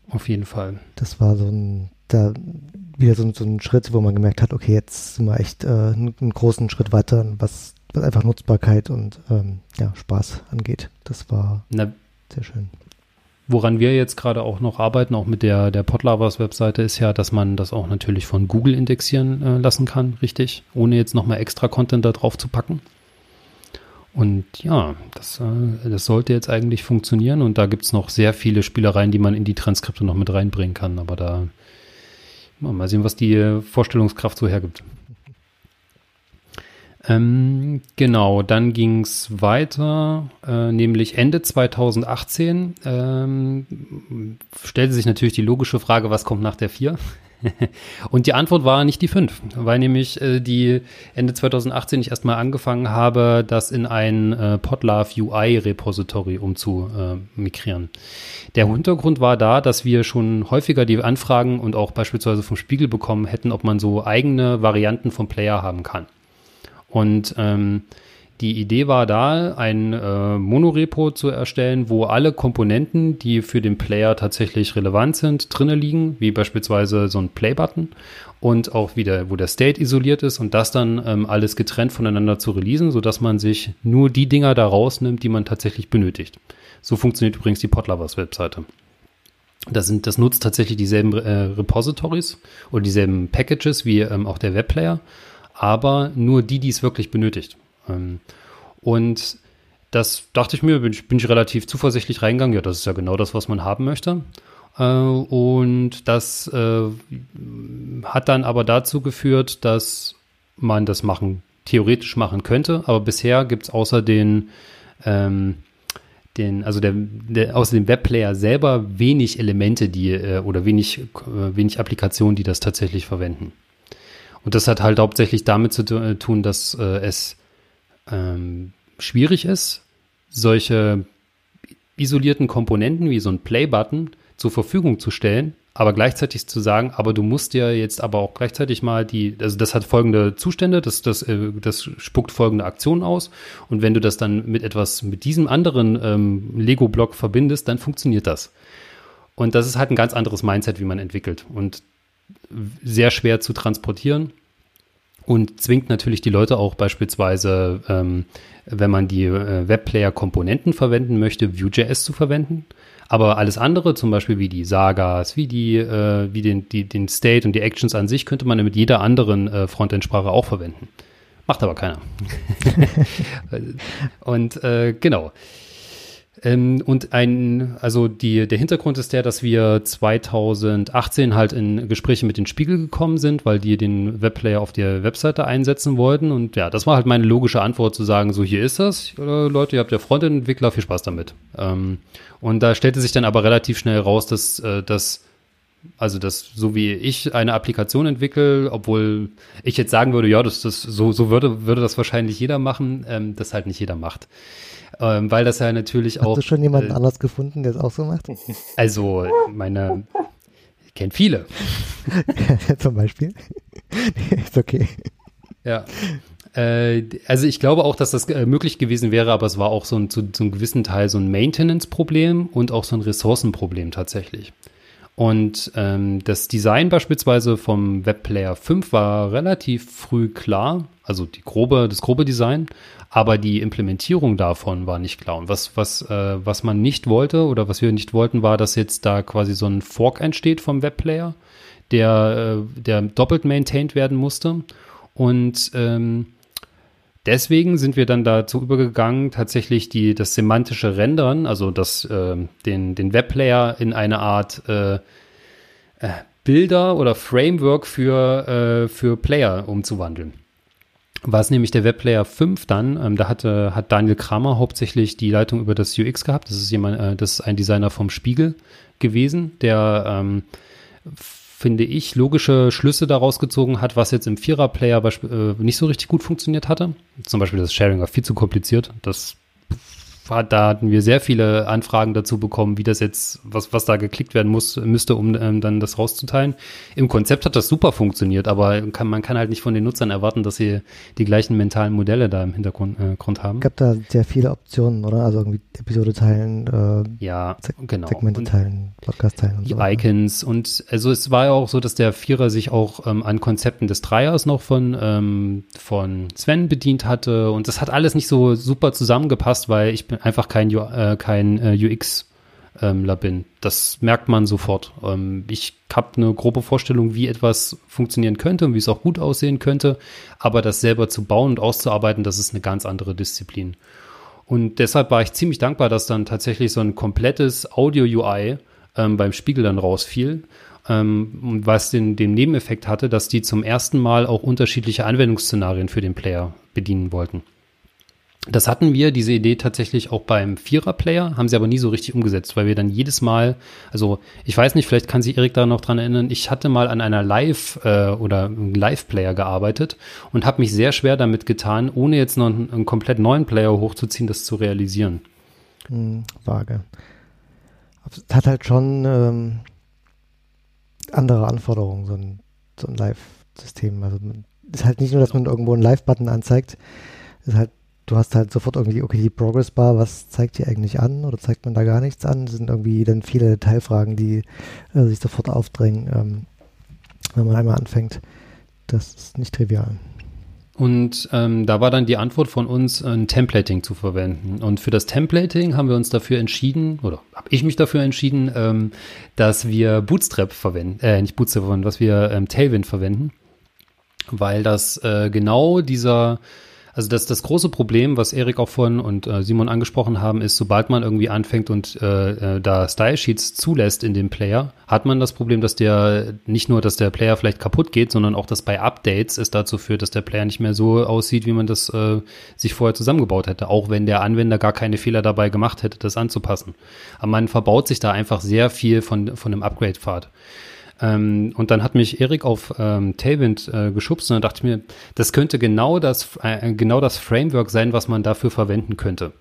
auf jeden Fall. Das war so ein, da wieder so, so ein Schritt, wo man gemerkt hat, okay, jetzt sind wir echt äh, einen, einen, großen Schritt weiter, was, was einfach Nutzbarkeit und ähm, ja, Spaß angeht. Das war Na, sehr schön. Woran wir jetzt gerade auch noch arbeiten, auch mit der, der Podlovers Webseite, ist ja, dass man das auch natürlich von Google indexieren äh, lassen kann, richtig, ohne jetzt nochmal extra Content da drauf zu packen. Und ja, das, äh, das sollte jetzt eigentlich funktionieren und da gibt es noch sehr viele Spielereien, die man in die Transkripte noch mit reinbringen kann, aber da mal sehen, was die Vorstellungskraft so hergibt. Ähm, genau, dann ging es weiter, äh, nämlich Ende 2018 ähm, stellte sich natürlich die logische Frage, was kommt nach der 4? und die Antwort war nicht die 5, weil nämlich äh, die Ende 2018 ich erstmal angefangen habe, das in ein äh, Podlove UI Repository umzumigrieren. Der Hintergrund war da, dass wir schon häufiger die Anfragen und auch beispielsweise vom Spiegel bekommen hätten, ob man so eigene Varianten vom Player haben kann. Und ähm, die Idee war da, ein äh, Monorepo zu erstellen, wo alle Komponenten, die für den Player tatsächlich relevant sind, drinnen liegen, wie beispielsweise so ein Play-Button und auch wieder, wo der State isoliert ist und das dann ähm, alles getrennt voneinander zu releasen, sodass man sich nur die Dinger da rausnimmt, die man tatsächlich benötigt. So funktioniert übrigens die Podlovers Webseite. Das, sind, das nutzt tatsächlich dieselben äh, Repositories oder dieselben Packages wie ähm, auch der Webplayer aber nur die, die es wirklich benötigt. Ähm, und das dachte ich mir, bin ich, bin ich relativ zuversichtlich reingegangen. Ja, das ist ja genau das, was man haben möchte. Äh, und das äh, hat dann aber dazu geführt, dass man das machen, theoretisch machen könnte. Aber bisher gibt es außer den, ähm, den, also der, der, außer dem Webplayer selber wenig Elemente, die äh, oder wenig, wenig Applikationen, die das tatsächlich verwenden. Und das hat halt hauptsächlich damit zu äh, tun, dass äh, es ähm, schwierig ist, solche isolierten Komponenten wie so ein Play-Button zur Verfügung zu stellen, aber gleichzeitig zu sagen, aber du musst dir jetzt aber auch gleichzeitig mal die, also das hat folgende Zustände, das, das, äh, das spuckt folgende Aktionen aus und wenn du das dann mit etwas, mit diesem anderen ähm, Lego-Block verbindest, dann funktioniert das. Und das ist halt ein ganz anderes Mindset, wie man entwickelt und sehr schwer zu transportieren und zwingt natürlich die Leute auch beispielsweise, ähm, wenn man die äh, Webplayer-Komponenten verwenden möchte, Vue.js zu verwenden. Aber alles andere, zum Beispiel wie die Sagas, wie die, äh, wie den, die, den State und die Actions an sich, könnte man mit jeder anderen äh, Frontend-Sprache auch verwenden. Macht aber keiner. und äh, genau. Ähm, und ein, also die, der Hintergrund ist der, dass wir 2018 halt in Gespräche mit den Spiegel gekommen sind, weil die den Webplayer auf der Webseite einsetzen wollten. Und ja, das war halt meine logische Antwort zu sagen, so hier ist das, Leute, ihr habt ja Frontend-Entwickler, viel Spaß damit. Ähm, und da stellte sich dann aber relativ schnell raus, dass, äh, dass also das, so wie ich eine Applikation entwickle, obwohl ich jetzt sagen würde, ja, das, das, so, so würde, würde das wahrscheinlich jeder machen, ähm, das halt nicht jeder macht ähm, weil das ja natürlich Hast auch. Hast du schon jemanden äh, anders gefunden, der es auch so macht? Also, meine, ich kenne viele. Zum Beispiel. ist okay. Ja. Äh, also ich glaube auch, dass das äh, möglich gewesen wäre, aber es war auch so ein, zu, zu einem gewissen Teil so ein Maintenance-Problem und auch so ein Ressourcenproblem tatsächlich. Und ähm, das Design beispielsweise vom Webplayer 5 war relativ früh klar, also die grobe, das grobe Design, aber die Implementierung davon war nicht klar. Und was, was, äh, was man nicht wollte oder was wir nicht wollten, war, dass jetzt da quasi so ein Fork entsteht vom Webplayer, der, äh, der doppelt maintained werden musste. Und ähm, deswegen sind wir dann dazu übergegangen, tatsächlich die, das semantische Rendern, also das, äh, den, den Webplayer in eine Art äh, äh Bilder oder Framework für, äh, für Player umzuwandeln war es nämlich der Webplayer 5 dann. Ähm, da hatte, hat Daniel Kramer hauptsächlich die Leitung über das UX gehabt. Das ist jemand, äh, das ist ein Designer vom Spiegel gewesen, der ähm, finde ich, logische Schlüsse daraus gezogen hat, was jetzt im Vierer-Player äh, nicht so richtig gut funktioniert hatte. Zum Beispiel das Sharing war viel zu kompliziert. Das da hatten wir sehr viele Anfragen dazu bekommen, wie das jetzt, was, was da geklickt werden muss, müsste, um ähm, dann das rauszuteilen. Im Konzept hat das super funktioniert, aber kann, man kann halt nicht von den Nutzern erwarten, dass sie die gleichen mentalen Modelle da im Hintergrund äh, Grund haben. Es gab da sehr viele Optionen, oder? Also irgendwie Episode teilen, äh, ja, Se genau. Segmente teilen, Podcast teilen und die so. Icons und also es war ja auch so, dass der Vierer sich auch ähm, an Konzepten des Dreiers noch von, ähm, von Sven bedient hatte und das hat alles nicht so super zusammengepasst, weil ich bin einfach kein, äh, kein äh, UX ähm, bin. Das merkt man sofort. Ähm, ich habe eine grobe Vorstellung, wie etwas funktionieren könnte und wie es auch gut aussehen könnte, aber das selber zu bauen und auszuarbeiten, das ist eine ganz andere Disziplin. Und deshalb war ich ziemlich dankbar, dass dann tatsächlich so ein komplettes Audio-UI ähm, beim Spiegel dann rausfiel. Was den, den Nebeneffekt hatte, dass die zum ersten Mal auch unterschiedliche Anwendungsszenarien für den Player bedienen wollten. Das hatten wir, diese Idee tatsächlich auch beim Vierer-Player, haben sie aber nie so richtig umgesetzt, weil wir dann jedes Mal, also ich weiß nicht, vielleicht kann sich Erik da noch dran erinnern, ich hatte mal an einer Live- äh, oder Live-Player gearbeitet und habe mich sehr schwer damit getan, ohne jetzt noch einen, einen komplett neuen Player hochzuziehen, das zu realisieren. Hm, vage. Hat halt schon ähm, andere Anforderungen, so ein, so ein Live-System. Also es ist halt nicht nur, dass man irgendwo einen Live-Button anzeigt, es ist halt du hast halt sofort irgendwie, okay, die Progress Bar, was zeigt die eigentlich an oder zeigt man da gar nichts an? Das sind irgendwie dann viele Detailfragen, die äh, sich sofort aufdrängen, ähm, wenn man einmal anfängt. Das ist nicht trivial. Und ähm, da war dann die Antwort von uns, ein Templating zu verwenden. Und für das Templating haben wir uns dafür entschieden, oder habe ich mich dafür entschieden, ähm, dass wir Bootstrap verwenden, äh, nicht Bootstrap verwenden, was wir ähm, Tailwind verwenden, weil das äh, genau dieser also das, das große Problem, was Erik auch vorhin und äh, Simon angesprochen haben, ist, sobald man irgendwie anfängt und äh, äh, da Style Sheets zulässt in dem Player, hat man das Problem, dass der nicht nur, dass der Player vielleicht kaputt geht, sondern auch, dass bei Updates es dazu führt, dass der Player nicht mehr so aussieht, wie man das äh, sich vorher zusammengebaut hätte, auch wenn der Anwender gar keine Fehler dabei gemacht hätte, das anzupassen. Aber man verbaut sich da einfach sehr viel von, von dem Upgrade-Pfad. Ähm, und dann hat mich Erik auf ähm, Tailwind äh, geschubst und dann dachte ich mir, das könnte genau das, äh, genau das Framework sein, was man dafür verwenden könnte.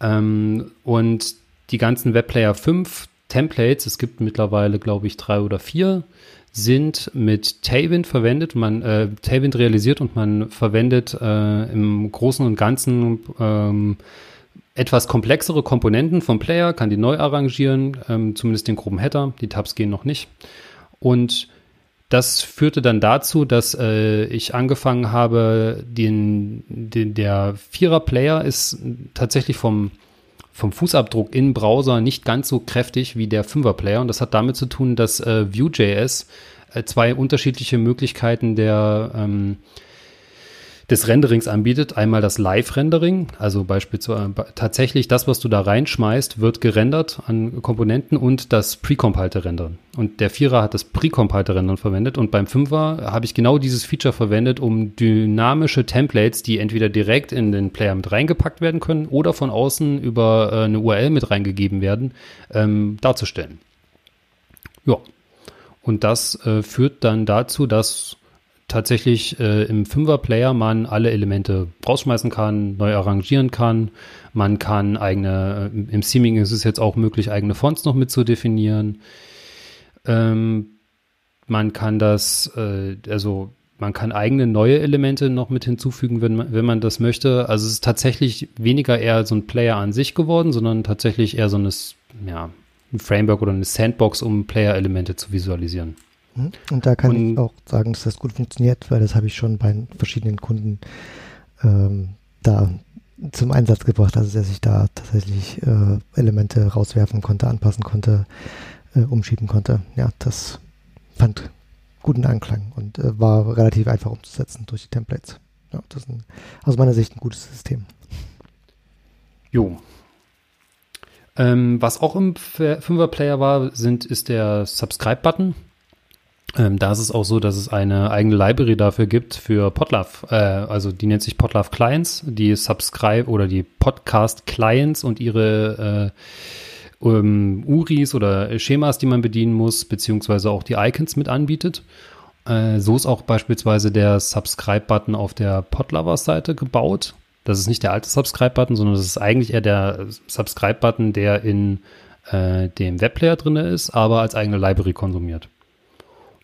Ähm, und die ganzen Webplayer 5 Templates, es gibt mittlerweile, glaube ich, drei oder vier, sind mit Tailwind verwendet, man äh, Tailwind realisiert und man verwendet äh, im Großen und Ganzen ähm, etwas komplexere Komponenten vom Player, kann die neu arrangieren, ähm, zumindest den groben Header, die Tabs gehen noch nicht. Und das führte dann dazu, dass äh, ich angefangen habe, den, den der Vierer-Player ist tatsächlich vom, vom Fußabdruck in Browser nicht ganz so kräftig wie der Fünfer-Player. Und das hat damit zu tun, dass äh, Vue.js äh, zwei unterschiedliche Möglichkeiten der ähm, des Renderings anbietet. Einmal das Live-Rendering, also beispielsweise tatsächlich das, was du da reinschmeißt, wird gerendert an Komponenten und das Precompiled Rendern. Und der Vierer hat das Precompiled Rendern verwendet und beim Fünfer habe ich genau dieses Feature verwendet, um dynamische Templates, die entweder direkt in den Player mit reingepackt werden können oder von außen über äh, eine URL mit reingegeben werden, ähm, darzustellen. Ja. Und das äh, führt dann dazu, dass tatsächlich äh, im Fünfer-Player man alle Elemente rausschmeißen kann, neu arrangieren kann. Man kann eigene, äh, im Theming ist es jetzt auch möglich, eigene Fonts noch mit zu definieren. Ähm, man kann das, äh, also man kann eigene neue Elemente noch mit hinzufügen, wenn man, wenn man das möchte. Also es ist tatsächlich weniger eher so ein Player an sich geworden, sondern tatsächlich eher so eine, ja, ein Framework oder eine Sandbox, um Player-Elemente zu visualisieren. Mhm. Und da kann und, ich auch sagen, dass das gut funktioniert, weil das habe ich schon bei verschiedenen Kunden ähm, da zum Einsatz gebracht, also dass ich da tatsächlich äh, Elemente rauswerfen konnte, anpassen konnte, äh, umschieben konnte. Ja, das fand guten Anklang und äh, war relativ einfach umzusetzen durch die Templates. Ja, das ist ein, aus meiner Sicht ein gutes System. Jo. Ähm, was auch im Fünfer-Player war, sind, ist der Subscribe-Button. Ähm, da ist es auch so, dass es eine eigene Library dafür gibt für Podlove. Äh, also die nennt sich Podlove Clients, die Subscribe oder die Podcast Clients und ihre äh, um, URIs oder Schemas, die man bedienen muss, beziehungsweise auch die Icons mit anbietet. Äh, so ist auch beispielsweise der Subscribe-Button auf der Podlovers-Seite gebaut. Das ist nicht der alte Subscribe-Button, sondern das ist eigentlich eher der Subscribe-Button, der in äh, dem Webplayer drin ist, aber als eigene Library konsumiert.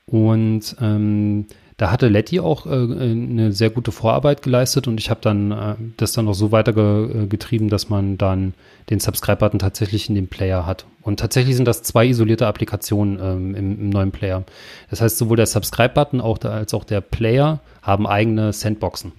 Und ähm, da hatte Letty auch äh, eine sehr gute Vorarbeit geleistet und ich habe dann äh, das dann auch so weitergetrieben, dass man dann den Subscribe-Button tatsächlich in dem Player hat. Und tatsächlich sind das zwei isolierte Applikationen ähm, im, im, neuen Player. Das heißt, sowohl der Subscribe-Button als auch der Player haben eigene Sandboxen.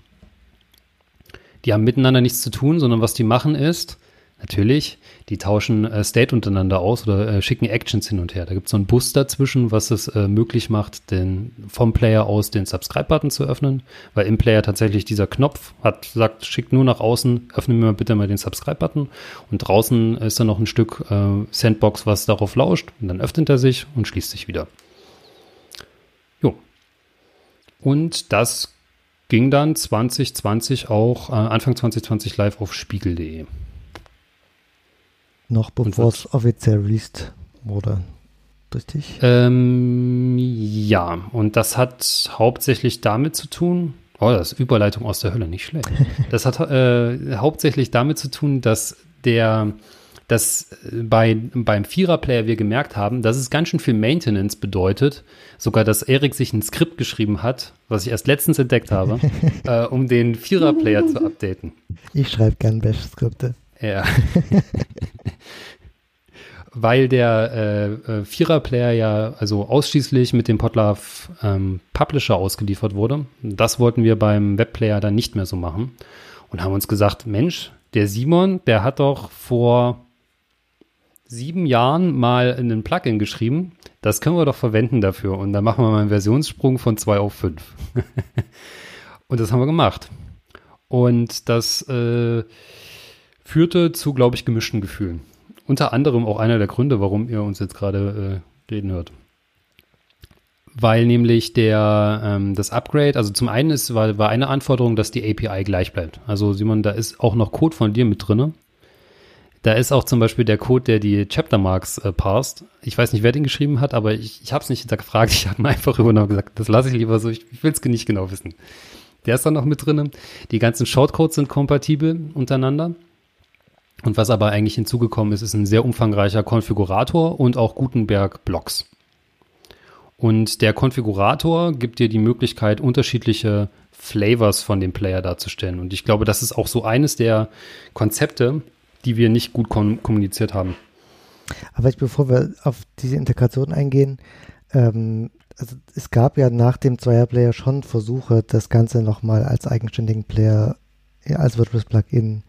Die haben miteinander nichts zu tun, sondern was die machen ist, Natürlich, die tauschen äh, State untereinander aus oder äh, schicken Actions hin und her. Da gibt es so einen Bus dazwischen, was es äh, möglich macht, den, vom Player aus den Subscribe-Button zu öffnen, weil im Player tatsächlich dieser Knopf hat, sagt, schickt nur nach außen, öffne mir bitte mal den Subscribe-Button und draußen ist dann noch ein Stück äh, Sandbox, was darauf lauscht und dann öffnet er sich und schließt sich wieder. Jo. Und das ging dann 2020 auch, äh, Anfang 2020 live auf spiegel.de. Noch bevor es offiziell released wurde. Richtig? Ähm, ja, und das hat hauptsächlich damit zu tun, oh, das ist Überleitung aus der Hölle, nicht schlecht. Das hat äh, hauptsächlich damit zu tun, dass der, dass bei, beim Vierer-Player wir gemerkt haben, dass es ganz schön viel Maintenance bedeutet. Sogar, dass Erik sich ein Skript geschrieben hat, was ich erst letztens entdeckt habe, äh, um den Vierer-Player zu updaten. Ich schreibe gern Bash-Skripte. Ja. Weil der äh, äh, Vierer-Player ja also ausschließlich mit dem Podlove ähm, Publisher ausgeliefert wurde. Das wollten wir beim Webplayer dann nicht mehr so machen und haben uns gesagt, Mensch, der Simon, der hat doch vor sieben Jahren mal einen Plugin geschrieben. Das können wir doch verwenden dafür. Und dann machen wir mal einen Versionssprung von 2 auf 5. und das haben wir gemacht. Und das äh, führte zu, glaube ich, gemischten Gefühlen. Unter anderem auch einer der Gründe, warum ihr uns jetzt gerade äh, reden hört. Weil nämlich der ähm, das Upgrade, also zum einen ist, war, war eine Anforderung, dass die API gleich bleibt. Also Simon, da ist auch noch Code von dir mit drinne. Da ist auch zum Beispiel der Code, der die Chapter Marks äh, parst. Ich weiß nicht, wer den geschrieben hat, aber ich, ich habe es nicht hinterfragt. Ich habe mir einfach übernommen gesagt, das lasse ich lieber so. Ich, ich will es nicht genau wissen. Der ist da noch mit drinne. Die ganzen Shortcodes sind kompatibel untereinander. Und was aber eigentlich hinzugekommen ist, ist ein sehr umfangreicher Konfigurator und auch Gutenberg-Blocks. Und der Konfigurator gibt dir die Möglichkeit, unterschiedliche Flavors von dem Player darzustellen. Und ich glaube, das ist auch so eines der Konzepte, die wir nicht gut kommuniziert haben. Aber ich, bevor wir auf diese Integration eingehen, ähm, also es gab ja nach dem Zweierplayer schon Versuche, das Ganze nochmal als eigenständigen Player, als WordPress-Plugin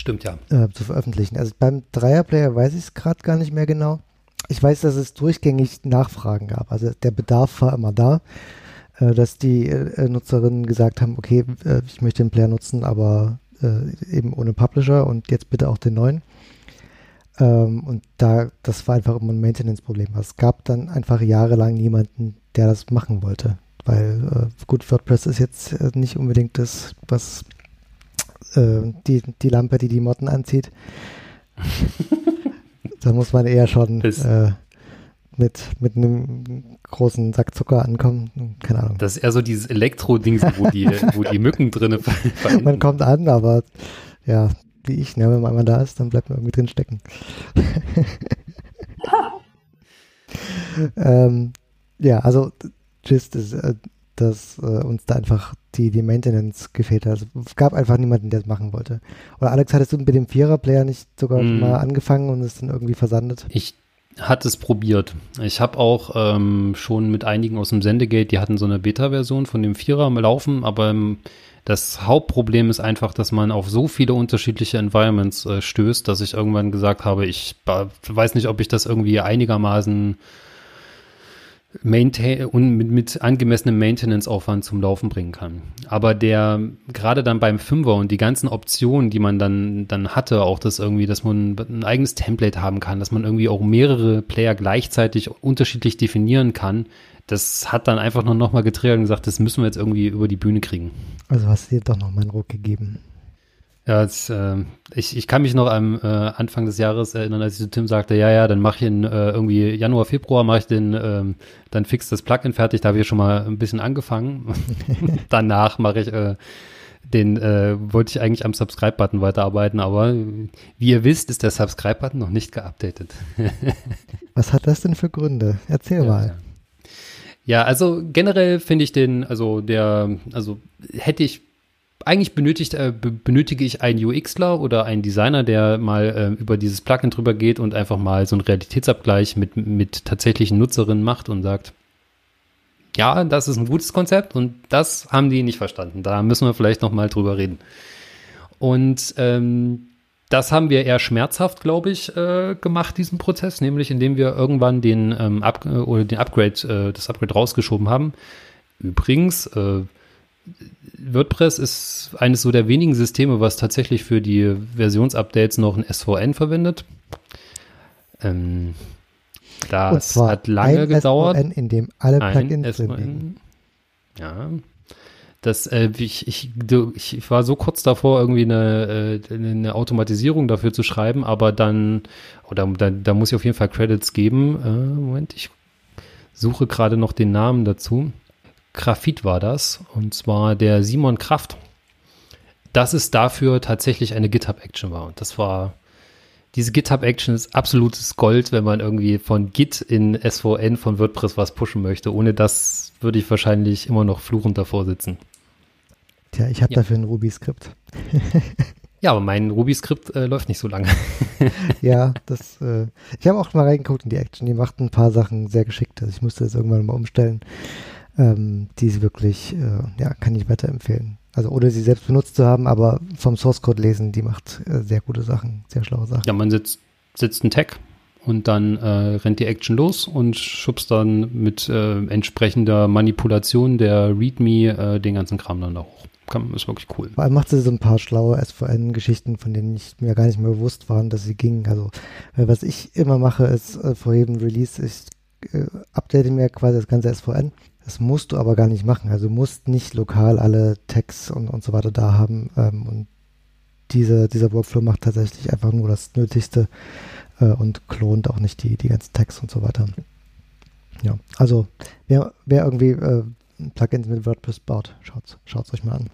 Stimmt, ja. Äh, zu veröffentlichen. Also beim Dreierplayer weiß ich es gerade gar nicht mehr genau. Ich weiß, dass es durchgängig Nachfragen gab. Also der Bedarf war immer da, äh, dass die äh, Nutzerinnen gesagt haben, okay, äh, ich möchte den Player nutzen, aber äh, eben ohne Publisher und jetzt bitte auch den neuen. Ähm, und da, das war einfach immer ein Maintenance-Problem. Es gab dann einfach jahrelang niemanden, der das machen wollte. Weil, äh, gut, WordPress ist jetzt nicht unbedingt das, was äh, die, die Lampe, die die Motten anzieht. da muss man eher schon äh, mit, mit einem großen Sack Zucker ankommen. Keine Ahnung. Das ist eher so dieses Elektro-Ding, wo die, wo die Mücken drin Man kommt an, aber ja, wie ich, ne, wenn man einmal da ist, dann bleibt man irgendwie drin stecken. ähm, ja, also Gist ist, äh, dass äh, uns da einfach die, die Maintenance gefehlt hat. Also, es gab einfach niemanden, der es machen wollte. Oder Alex, hattest du mit dem Vierer-Player nicht sogar mm. mal angefangen und es dann irgendwie versandet? Ich hatte es probiert. Ich habe auch ähm, schon mit einigen aus dem Sendegate, die hatten so eine Beta-Version von dem Vierer laufen, aber ähm, das Hauptproblem ist einfach, dass man auf so viele unterschiedliche Environments äh, stößt, dass ich irgendwann gesagt habe, ich weiß nicht, ob ich das irgendwie einigermaßen maintain und mit, mit angemessenem Maintenance-Aufwand zum Laufen bringen kann. Aber der, gerade dann beim Fünfer und die ganzen Optionen, die man dann, dann hatte, auch das irgendwie, dass man ein eigenes Template haben kann, dass man irgendwie auch mehrere Player gleichzeitig unterschiedlich definieren kann, das hat dann einfach nur nochmal getriggert und gesagt, das müssen wir jetzt irgendwie über die Bühne kriegen. Also hast du dir doch nochmal einen Ruck gegeben. Ja, das, äh, ich, ich kann mich noch am äh, Anfang des Jahres erinnern, als ich zu Tim sagte, ja, ja, dann mache ich in äh, irgendwie Januar, Februar mache ich den, ähm, dann fix das Plugin fertig, da habe ich schon mal ein bisschen angefangen. Danach mache ich äh, den, äh, wollte ich eigentlich am Subscribe-Button weiterarbeiten, aber wie ihr wisst, ist der Subscribe-Button noch nicht geupdatet. Was hat das denn für Gründe? Erzähl ja, mal. Ja. Ja, also generell finde ich den, also der, also hätte ich eigentlich benötigt, äh, benötige ich einen UXler oder einen Designer, der mal äh, über dieses Plugin drüber geht und einfach mal so einen Realitätsabgleich mit, mit tatsächlichen Nutzerinnen macht und sagt, ja, das ist ein gutes Konzept und das haben die nicht verstanden. Da müssen wir vielleicht noch mal drüber reden. Und ähm, das haben wir eher schmerzhaft, glaube ich, äh, gemacht, diesen Prozess, nämlich indem wir irgendwann den, ähm, Up oder den Upgrade, äh, das Upgrade rausgeschoben haben. Übrigens, äh, WordPress ist eines so der wenigen Systeme, was tatsächlich für die Versionsupdates noch ein SVN verwendet. Ähm, das hat lange gedauert. SVN, in dem alle Plugins sind. Ja. Das, äh, ich, ich, ich war so kurz davor, irgendwie eine, äh, eine Automatisierung dafür zu schreiben, aber dann, oder da, da muss ich auf jeden Fall Credits geben. Äh, Moment, ich suche gerade noch den Namen dazu. Grafit war das, und zwar der Simon Kraft. Dass es dafür tatsächlich eine GitHub-Action war. Und das war, diese GitHub-Action ist absolutes Gold, wenn man irgendwie von Git in SVN von WordPress was pushen möchte. Ohne das würde ich wahrscheinlich immer noch fluchend davor sitzen. Tja, ich habe ja. dafür ein Ruby-Skript. ja, aber mein Ruby-Skript äh, läuft nicht so lange. ja, das, äh, ich habe auch mal reingeguckt in die Action. Die macht ein paar Sachen sehr geschickt. Also ich musste das irgendwann mal umstellen. Ähm, die ist wirklich, äh, ja, kann ich weiterempfehlen. Also ohne sie selbst benutzt zu haben, aber vom Source Code lesen, die macht äh, sehr gute Sachen, sehr schlaue Sachen. Ja, man sitzt, sitzt ein Tag und dann äh, rennt die Action los und schubst dann mit äh, entsprechender Manipulation der README äh, den ganzen Kram dann da hoch kann, ist wirklich cool. Vor allem macht sie so ein paar schlaue SVN-Geschichten, von denen ich mir gar nicht mehr bewusst war, dass sie gingen. Also, äh, was ich immer mache, ist äh, vor jedem Release, ich äh, update mir quasi das ganze SVN. Das musst du aber gar nicht machen. Also, du musst nicht lokal alle Tags und, und so weiter da haben. Ähm, und diese, dieser Workflow macht tatsächlich einfach nur das Nötigste äh, und klont auch nicht die, die ganzen Tags und so weiter. Ja, also wer, wer irgendwie äh, Plugins mit WordPress baut. Schaut es euch mal an.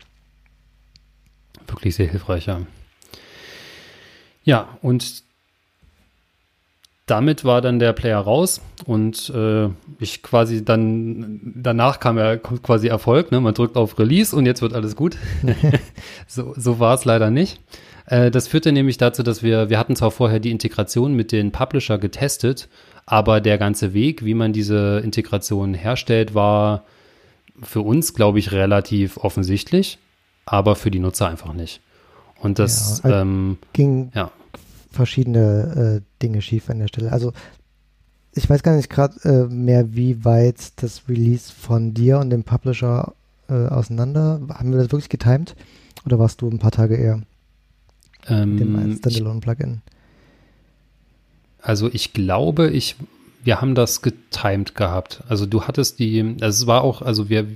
Wirklich sehr hilfreich, ja. Ja, und damit war dann der Player raus und äh, ich quasi dann, danach kam ja quasi Erfolg, ne? man drückt auf Release und jetzt wird alles gut. so so war es leider nicht. Äh, das führte nämlich dazu, dass wir, wir hatten zwar vorher die Integration mit den Publisher getestet, aber der ganze Weg, wie man diese Integration herstellt, war für uns, glaube ich, relativ offensichtlich, aber für die Nutzer einfach nicht. Und das ja, ähm, ging ja verschiedene äh, Dinge schief an der Stelle. Also ich weiß gar nicht gerade äh, mehr, wie weit das Release von dir und dem Publisher äh, auseinander. Haben wir das wirklich getimed? Oder warst du ein paar Tage eher ähm, dem Standalone-Plugin? Also ich glaube, ich, wir haben das getimed gehabt. Also du hattest die, also es war auch, also wir,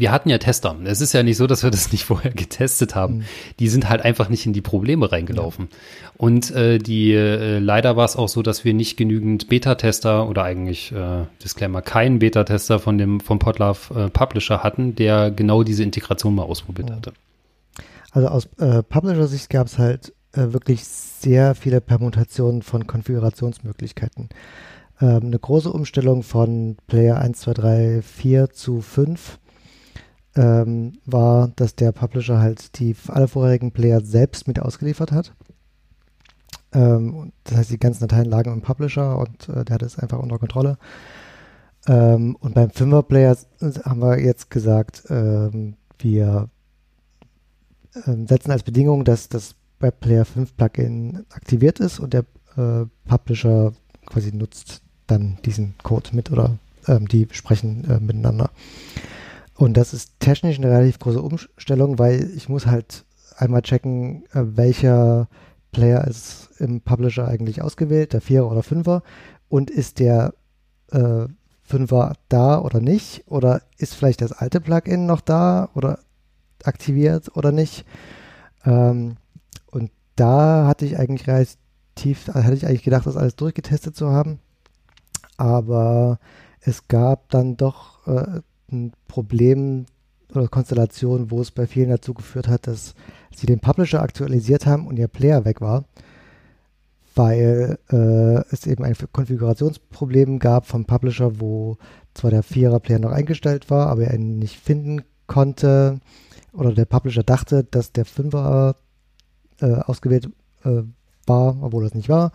wir hatten ja Tester. Es ist ja nicht so, dass wir das nicht vorher getestet haben. Mhm. Die sind halt einfach nicht in die Probleme reingelaufen. Ja. Und äh, die äh, leider war es auch so, dass wir nicht genügend Beta-Tester oder eigentlich äh, Disclaimer keinen Beta-Tester von dem vom Podlove äh, Publisher hatten, der genau diese Integration mal ausprobiert mhm. hatte. Also aus äh, Publisher-Sicht gab es halt äh, wirklich sehr viele Permutationen von Konfigurationsmöglichkeiten. Ähm, eine große Umstellung von Player 1, 2, 3, 4 zu 5 ähm, war, dass der Publisher halt die alle vorherigen Player selbst mit ausgeliefert hat. Ähm, das heißt, die ganzen Dateien lagen im Publisher und äh, der hat es einfach unter Kontrolle. Ähm, und beim Fünfer-Player haben wir jetzt gesagt, ähm, wir ähm, setzen als Bedingung, dass das WebPlayer 5 Plugin aktiviert ist und der äh, Publisher quasi nutzt dann diesen Code mit oder ähm, die sprechen äh, miteinander. Und das ist technisch eine relativ große Umstellung, weil ich muss halt einmal checken, äh, welcher Player ist im Publisher eigentlich ausgewählt, der Vierer oder Fünfer, und ist der äh, Fünfer da oder nicht? Oder ist vielleicht das alte Plugin noch da oder aktiviert oder nicht? Ähm, und da hatte ich eigentlich relativ, hatte ich eigentlich gedacht, das alles durchgetestet zu haben. Aber es gab dann doch äh, ein Problem oder Konstellation, wo es bei vielen dazu geführt hat, dass sie den Publisher aktualisiert haben und ihr Player weg war, weil äh, es eben ein Konfigurationsproblem gab vom Publisher, wo zwar der Vierer-Player noch eingestellt war, aber er ihn nicht finden konnte oder der Publisher dachte, dass der Fünfer äh, ausgewählt äh, war, obwohl das nicht war.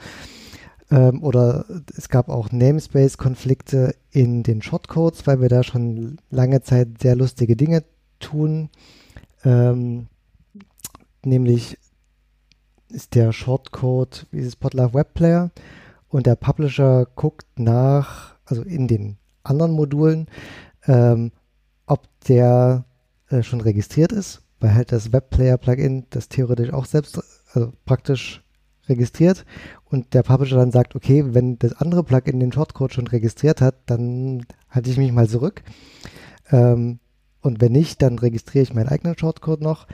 Ähm, oder es gab auch Namespace-Konflikte in den Shortcodes, weil wir da schon lange Zeit sehr lustige Dinge tun. Ähm, nämlich ist der Shortcode dieses Podlove Web Player und der Publisher guckt nach, also in den anderen Modulen, ähm, ob der äh, schon registriert ist, weil halt das Web Player Plugin das theoretisch auch selbst, also praktisch registriert und der Publisher dann sagt, okay, wenn das andere Plugin den Shortcode schon registriert hat, dann halte ich mich mal zurück. Ähm, und wenn nicht, dann registriere ich meinen eigenen Shortcode noch.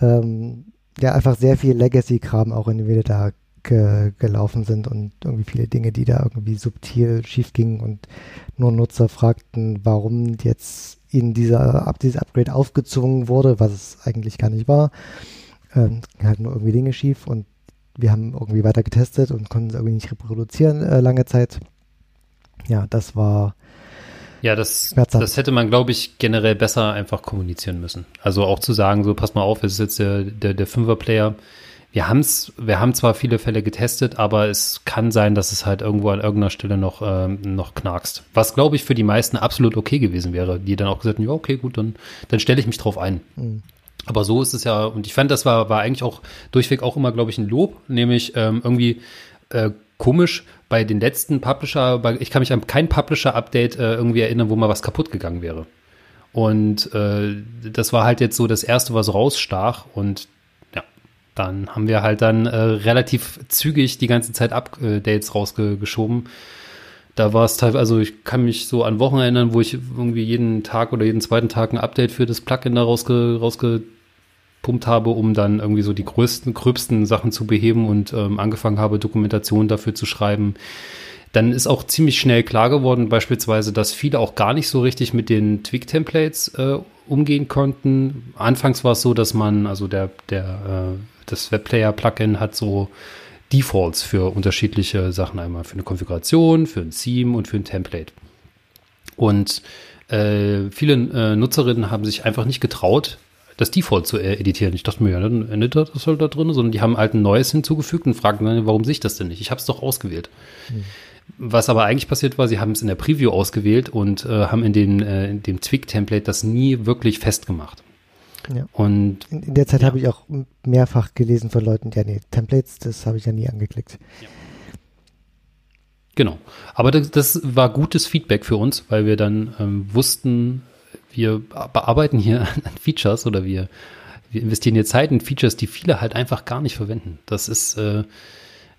Ähm, ja, einfach sehr viel Legacy-Kram auch in die Wille da ge gelaufen sind und irgendwie viele Dinge, die da irgendwie subtil schief gingen und nur Nutzer fragten, warum jetzt ihnen dieser, dieses Upgrade aufgezwungen wurde, was es eigentlich gar nicht war. Ähm, halt nur irgendwie Dinge schief und wir haben irgendwie weiter getestet und konnten es irgendwie nicht reproduzieren äh, lange Zeit. Ja, das war. Ja, das, das hätte man, glaube ich, generell besser einfach kommunizieren müssen. Also auch zu sagen, so pass mal auf, es ist jetzt der, der, der Fünfer-Player. Wir haben's, wir haben zwar viele Fälle getestet, aber es kann sein, dass es halt irgendwo an irgendeiner Stelle noch, ähm, noch knackst. Was, glaube ich, für die meisten absolut okay gewesen wäre, die dann auch gesagt haben, ja, okay, gut, dann, dann stelle ich mich drauf ein. Mhm. Aber so ist es ja, und ich fand, das war, war eigentlich auch durchweg auch immer, glaube ich, ein Lob, nämlich ähm, irgendwie äh, komisch bei den letzten Publisher, bei, ich kann mich an kein Publisher-Update äh, irgendwie erinnern, wo mal was kaputt gegangen wäre. Und äh, das war halt jetzt so das erste, was rausstach und ja, dann haben wir halt dann äh, relativ zügig die ganze Zeit Updates rausgeschoben da war es teilweise, also ich kann mich so an Wochen erinnern, wo ich irgendwie jeden Tag oder jeden zweiten Tag ein Update für das Plugin da rausge, rausgepumpt habe, um dann irgendwie so die größten, gröbsten Sachen zu beheben und ähm, angefangen habe, Dokumentation dafür zu schreiben. Dann ist auch ziemlich schnell klar geworden, beispielsweise, dass viele auch gar nicht so richtig mit den Twig-Templates äh, umgehen konnten. Anfangs war es so, dass man, also der, der das Webplayer-Plugin hat so Defaults für unterschiedliche Sachen. Einmal für eine Konfiguration, für ein Theme und für ein Template. Und äh, viele äh, Nutzerinnen haben sich einfach nicht getraut, das Default zu äh, editieren. Ich dachte mir, ja, dann endet das halt da drin, sondern die haben halt ein neues hinzugefügt und fragten dann, warum sehe ich das denn nicht? Ich habe es doch ausgewählt. Hm. Was aber eigentlich passiert war, sie haben es in der Preview ausgewählt und äh, haben in, den, äh, in dem Twig-Template das nie wirklich festgemacht. Ja. Und in, in der Zeit ja. habe ich auch mehrfach gelesen von Leuten, ja, nee, Templates, das habe ich ja nie angeklickt. Ja. Genau. Aber das, das, war gutes Feedback für uns, weil wir dann ähm, wussten, wir bearbeiten hier an Features oder wir, wir investieren hier Zeit in Features, die viele halt einfach gar nicht verwenden. Das ist, äh,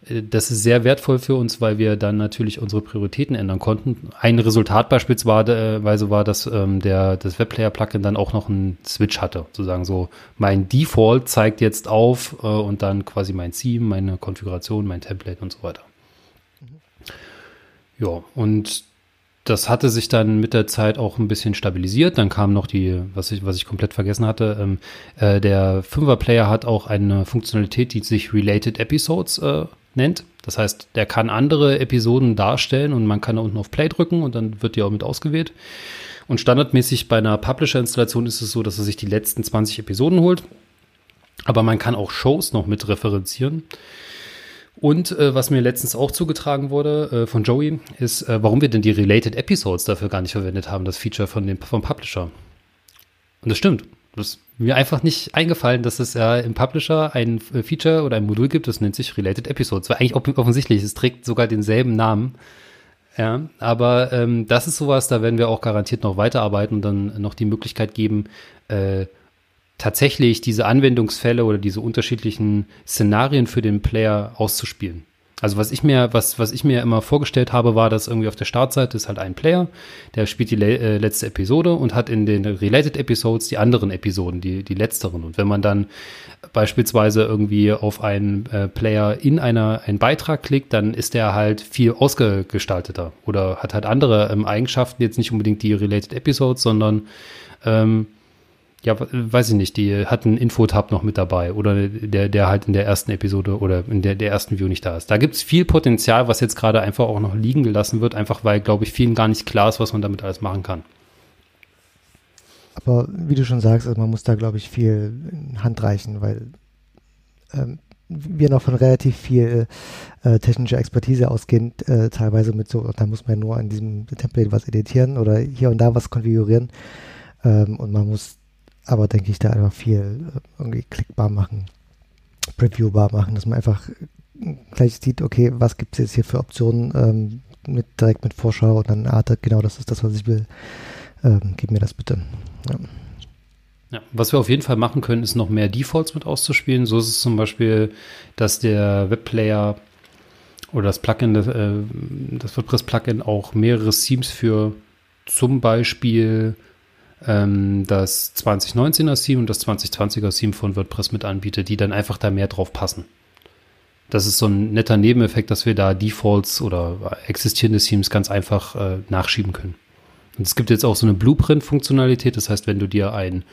das ist sehr wertvoll für uns, weil wir dann natürlich unsere Prioritäten ändern konnten. Ein Resultat beispielsweise war, dass ähm, der, das Webplayer-Plugin dann auch noch einen Switch hatte. Sozusagen so, mein Default zeigt jetzt auf äh, und dann quasi mein Theme, meine Konfiguration, mein Template und so weiter. Ja, und das hatte sich dann mit der Zeit auch ein bisschen stabilisiert. Dann kam noch die, was ich, was ich komplett vergessen hatte, ähm, äh, der Fünfer-Player hat auch eine Funktionalität, die sich Related Episodes äh, nennt. Das heißt, der kann andere Episoden darstellen und man kann da unten auf Play drücken und dann wird die auch mit ausgewählt. Und standardmäßig bei einer Publisher-Installation ist es so, dass er sich die letzten 20 Episoden holt. Aber man kann auch Shows noch mit referenzieren. Und äh, was mir letztens auch zugetragen wurde äh, von Joey, ist, äh, warum wir denn die Related Episodes dafür gar nicht verwendet haben, das Feature von dem, vom Publisher. Und das stimmt. Das ist mir einfach nicht eingefallen, dass es ja im Publisher ein äh, Feature oder ein Modul gibt, das nennt sich Related Episodes. War eigentlich offensichtlich, es trägt sogar denselben Namen. Ja, aber ähm, das ist sowas, da werden wir auch garantiert noch weiterarbeiten und dann noch die Möglichkeit geben, äh, tatsächlich diese Anwendungsfälle oder diese unterschiedlichen Szenarien für den Player auszuspielen. Also was ich mir, was, was ich mir immer vorgestellt habe, war, dass irgendwie auf der Startseite ist halt ein Player, der spielt die le äh, letzte Episode und hat in den Related Episodes die anderen Episoden, die, die letzteren. Und wenn man dann beispielsweise irgendwie auf einen äh, Player in einer, einen Beitrag klickt, dann ist der halt viel ausgestalteter oder hat halt andere ähm, Eigenschaften, jetzt nicht unbedingt die Related Episodes, sondern ähm, ja, weiß ich nicht, die hat einen Infotab noch mit dabei oder der, der halt in der ersten Episode oder in der, der ersten View nicht da ist. Da gibt es viel Potenzial, was jetzt gerade einfach auch noch liegen gelassen wird, einfach weil, glaube ich, vielen gar nicht klar ist, was man damit alles machen kann. Aber wie du schon sagst, also man muss da, glaube ich, viel Hand reichen, weil ähm, wir noch von relativ viel äh, technischer Expertise ausgehen, äh, teilweise mit so, da muss man nur an diesem Template was editieren oder hier und da was konfigurieren. Ähm, und man muss aber denke ich, da einfach viel äh, irgendwie klickbar machen, previewbar machen, dass man einfach äh, gleich sieht, okay, was gibt es jetzt hier für Optionen ähm, mit, direkt mit Vorschau und dann, ah, genau, das ist das, was ich will. Ähm, gib mir das bitte. Ja. Ja, was wir auf jeden Fall machen können, ist noch mehr Defaults mit auszuspielen. So ist es zum Beispiel, dass der Webplayer oder das Plugin, das, äh, das WordPress-Plugin auch mehrere Themes für zum Beispiel ähm, das 2019er Theme und das 2020er Theme von WordPress mit anbietet, die dann einfach da mehr drauf passen. Das ist so ein netter Nebeneffekt, dass wir da Defaults oder existierende Themes ganz einfach äh, nachschieben können. Und es gibt jetzt auch so eine Blueprint-Funktionalität, das heißt, wenn du dir ein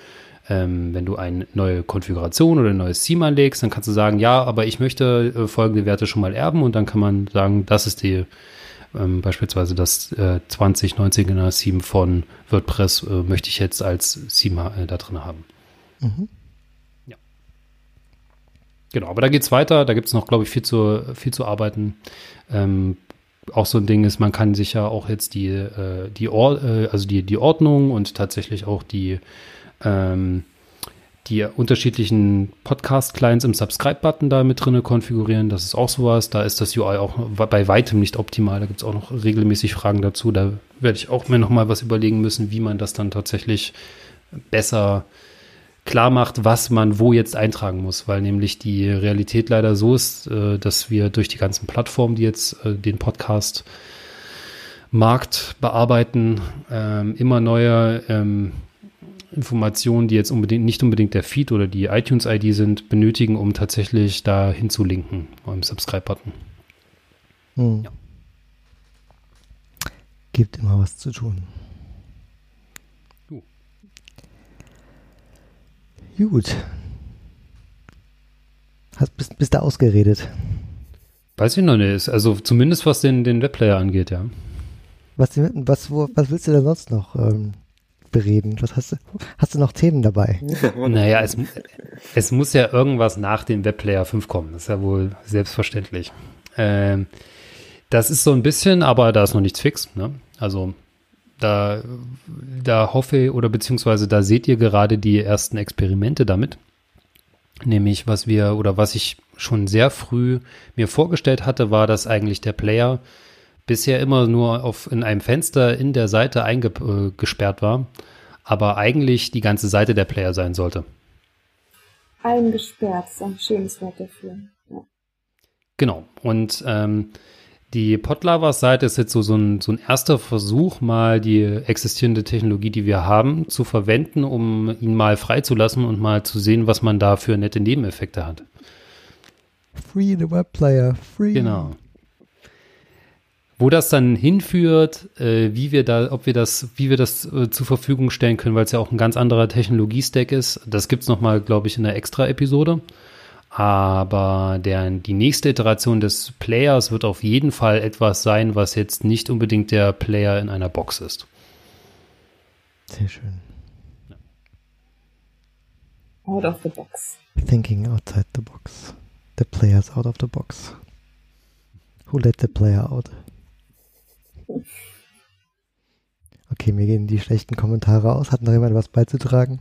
ähm, wenn du eine neue Konfiguration oder ein neues Theme anlegst, dann kannst du sagen, ja, aber ich möchte äh, folgende Werte schon mal erben und dann kann man sagen, das ist die ähm, beispielsweise das äh, 2019er Theme von WordPress äh, möchte ich jetzt als Theme äh, da drin haben. Mhm. Ja. Genau, aber da geht es weiter. Da gibt es noch, glaube ich, viel zu, viel zu arbeiten. Ähm, auch so ein Ding ist, man kann sich ja auch jetzt die, äh, die, Or äh, also die, die Ordnung und tatsächlich auch die ähm, die unterschiedlichen Podcast-Clients im Subscribe-Button da mit drin konfigurieren. Das ist auch sowas. Da ist das UI auch bei weitem nicht optimal. Da gibt es auch noch regelmäßig Fragen dazu. Da werde ich auch mir noch mal was überlegen müssen, wie man das dann tatsächlich besser klar macht, was man wo jetzt eintragen muss, weil nämlich die Realität leider so ist, äh, dass wir durch die ganzen Plattformen, die jetzt äh, den Podcast Markt bearbeiten, ähm, immer neue ähm, Informationen, die jetzt unbedingt nicht unbedingt der Feed oder die iTunes-ID sind, benötigen, um tatsächlich da hinzulinken beim Subscribe-Button. Hm. Ja. Gibt immer was zu tun. Uh. Gut. Hast, bist, bist du ausgeredet? Weiß ich noch nicht. Also zumindest was den, den Webplayer angeht, ja. Was, was, wo, was willst du denn sonst noch ähm, bereden? Was hast du, hast du noch Themen dabei? naja, es, es muss ja irgendwas nach dem Webplayer 5 kommen. Das ist ja wohl selbstverständlich. Ähm, das ist so ein bisschen, aber da ist noch nichts fix. Ne? Also da, da hoffe oder beziehungsweise da seht ihr gerade die ersten Experimente damit. Nämlich, was wir oder was ich schon sehr früh mir vorgestellt hatte, war, dass eigentlich der Player bisher immer nur auf, in einem Fenster in der Seite eingesperrt äh, war, aber eigentlich die ganze Seite der Player sein sollte. Eingesperrt ist ein schönes Wort dafür. Ja. Genau. Und ähm, die Podlovers-Seite ist jetzt so, so, ein, so ein erster Versuch, mal die existierende Technologie, die wir haben, zu verwenden, um ihn mal freizulassen und mal zu sehen, was man da für nette Nebeneffekte hat. Free the Web Player, free. Genau. Wo das dann hinführt, äh, wie wir da, ob wir das, wie wir das äh, zur Verfügung stellen können, weil es ja auch ein ganz anderer Technologiestack ist, das gibt es nochmal, glaube ich, in der Extra-Episode. Aber der, die nächste Iteration des Players wird auf jeden Fall etwas sein, was jetzt nicht unbedingt der Player in einer Box ist. Sehr schön. Out of the box. Thinking outside the box. The player's out of the box. Who let the player out? Okay, mir gehen die schlechten Kommentare aus. Hat noch jemand was beizutragen?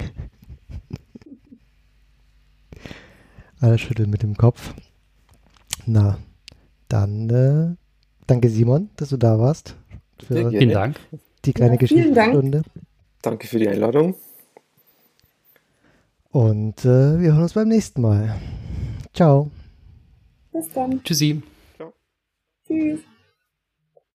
Alle schütteln mit dem Kopf. Na, dann äh, danke Simon, dass du da warst. Für vielen Dank. Die kleine ja, Geschichtsstunde. Danke für die Einladung. Und äh, wir hören uns beim nächsten Mal. Ciao. Bis dann. Tschüssi. Ciao. Tschüss.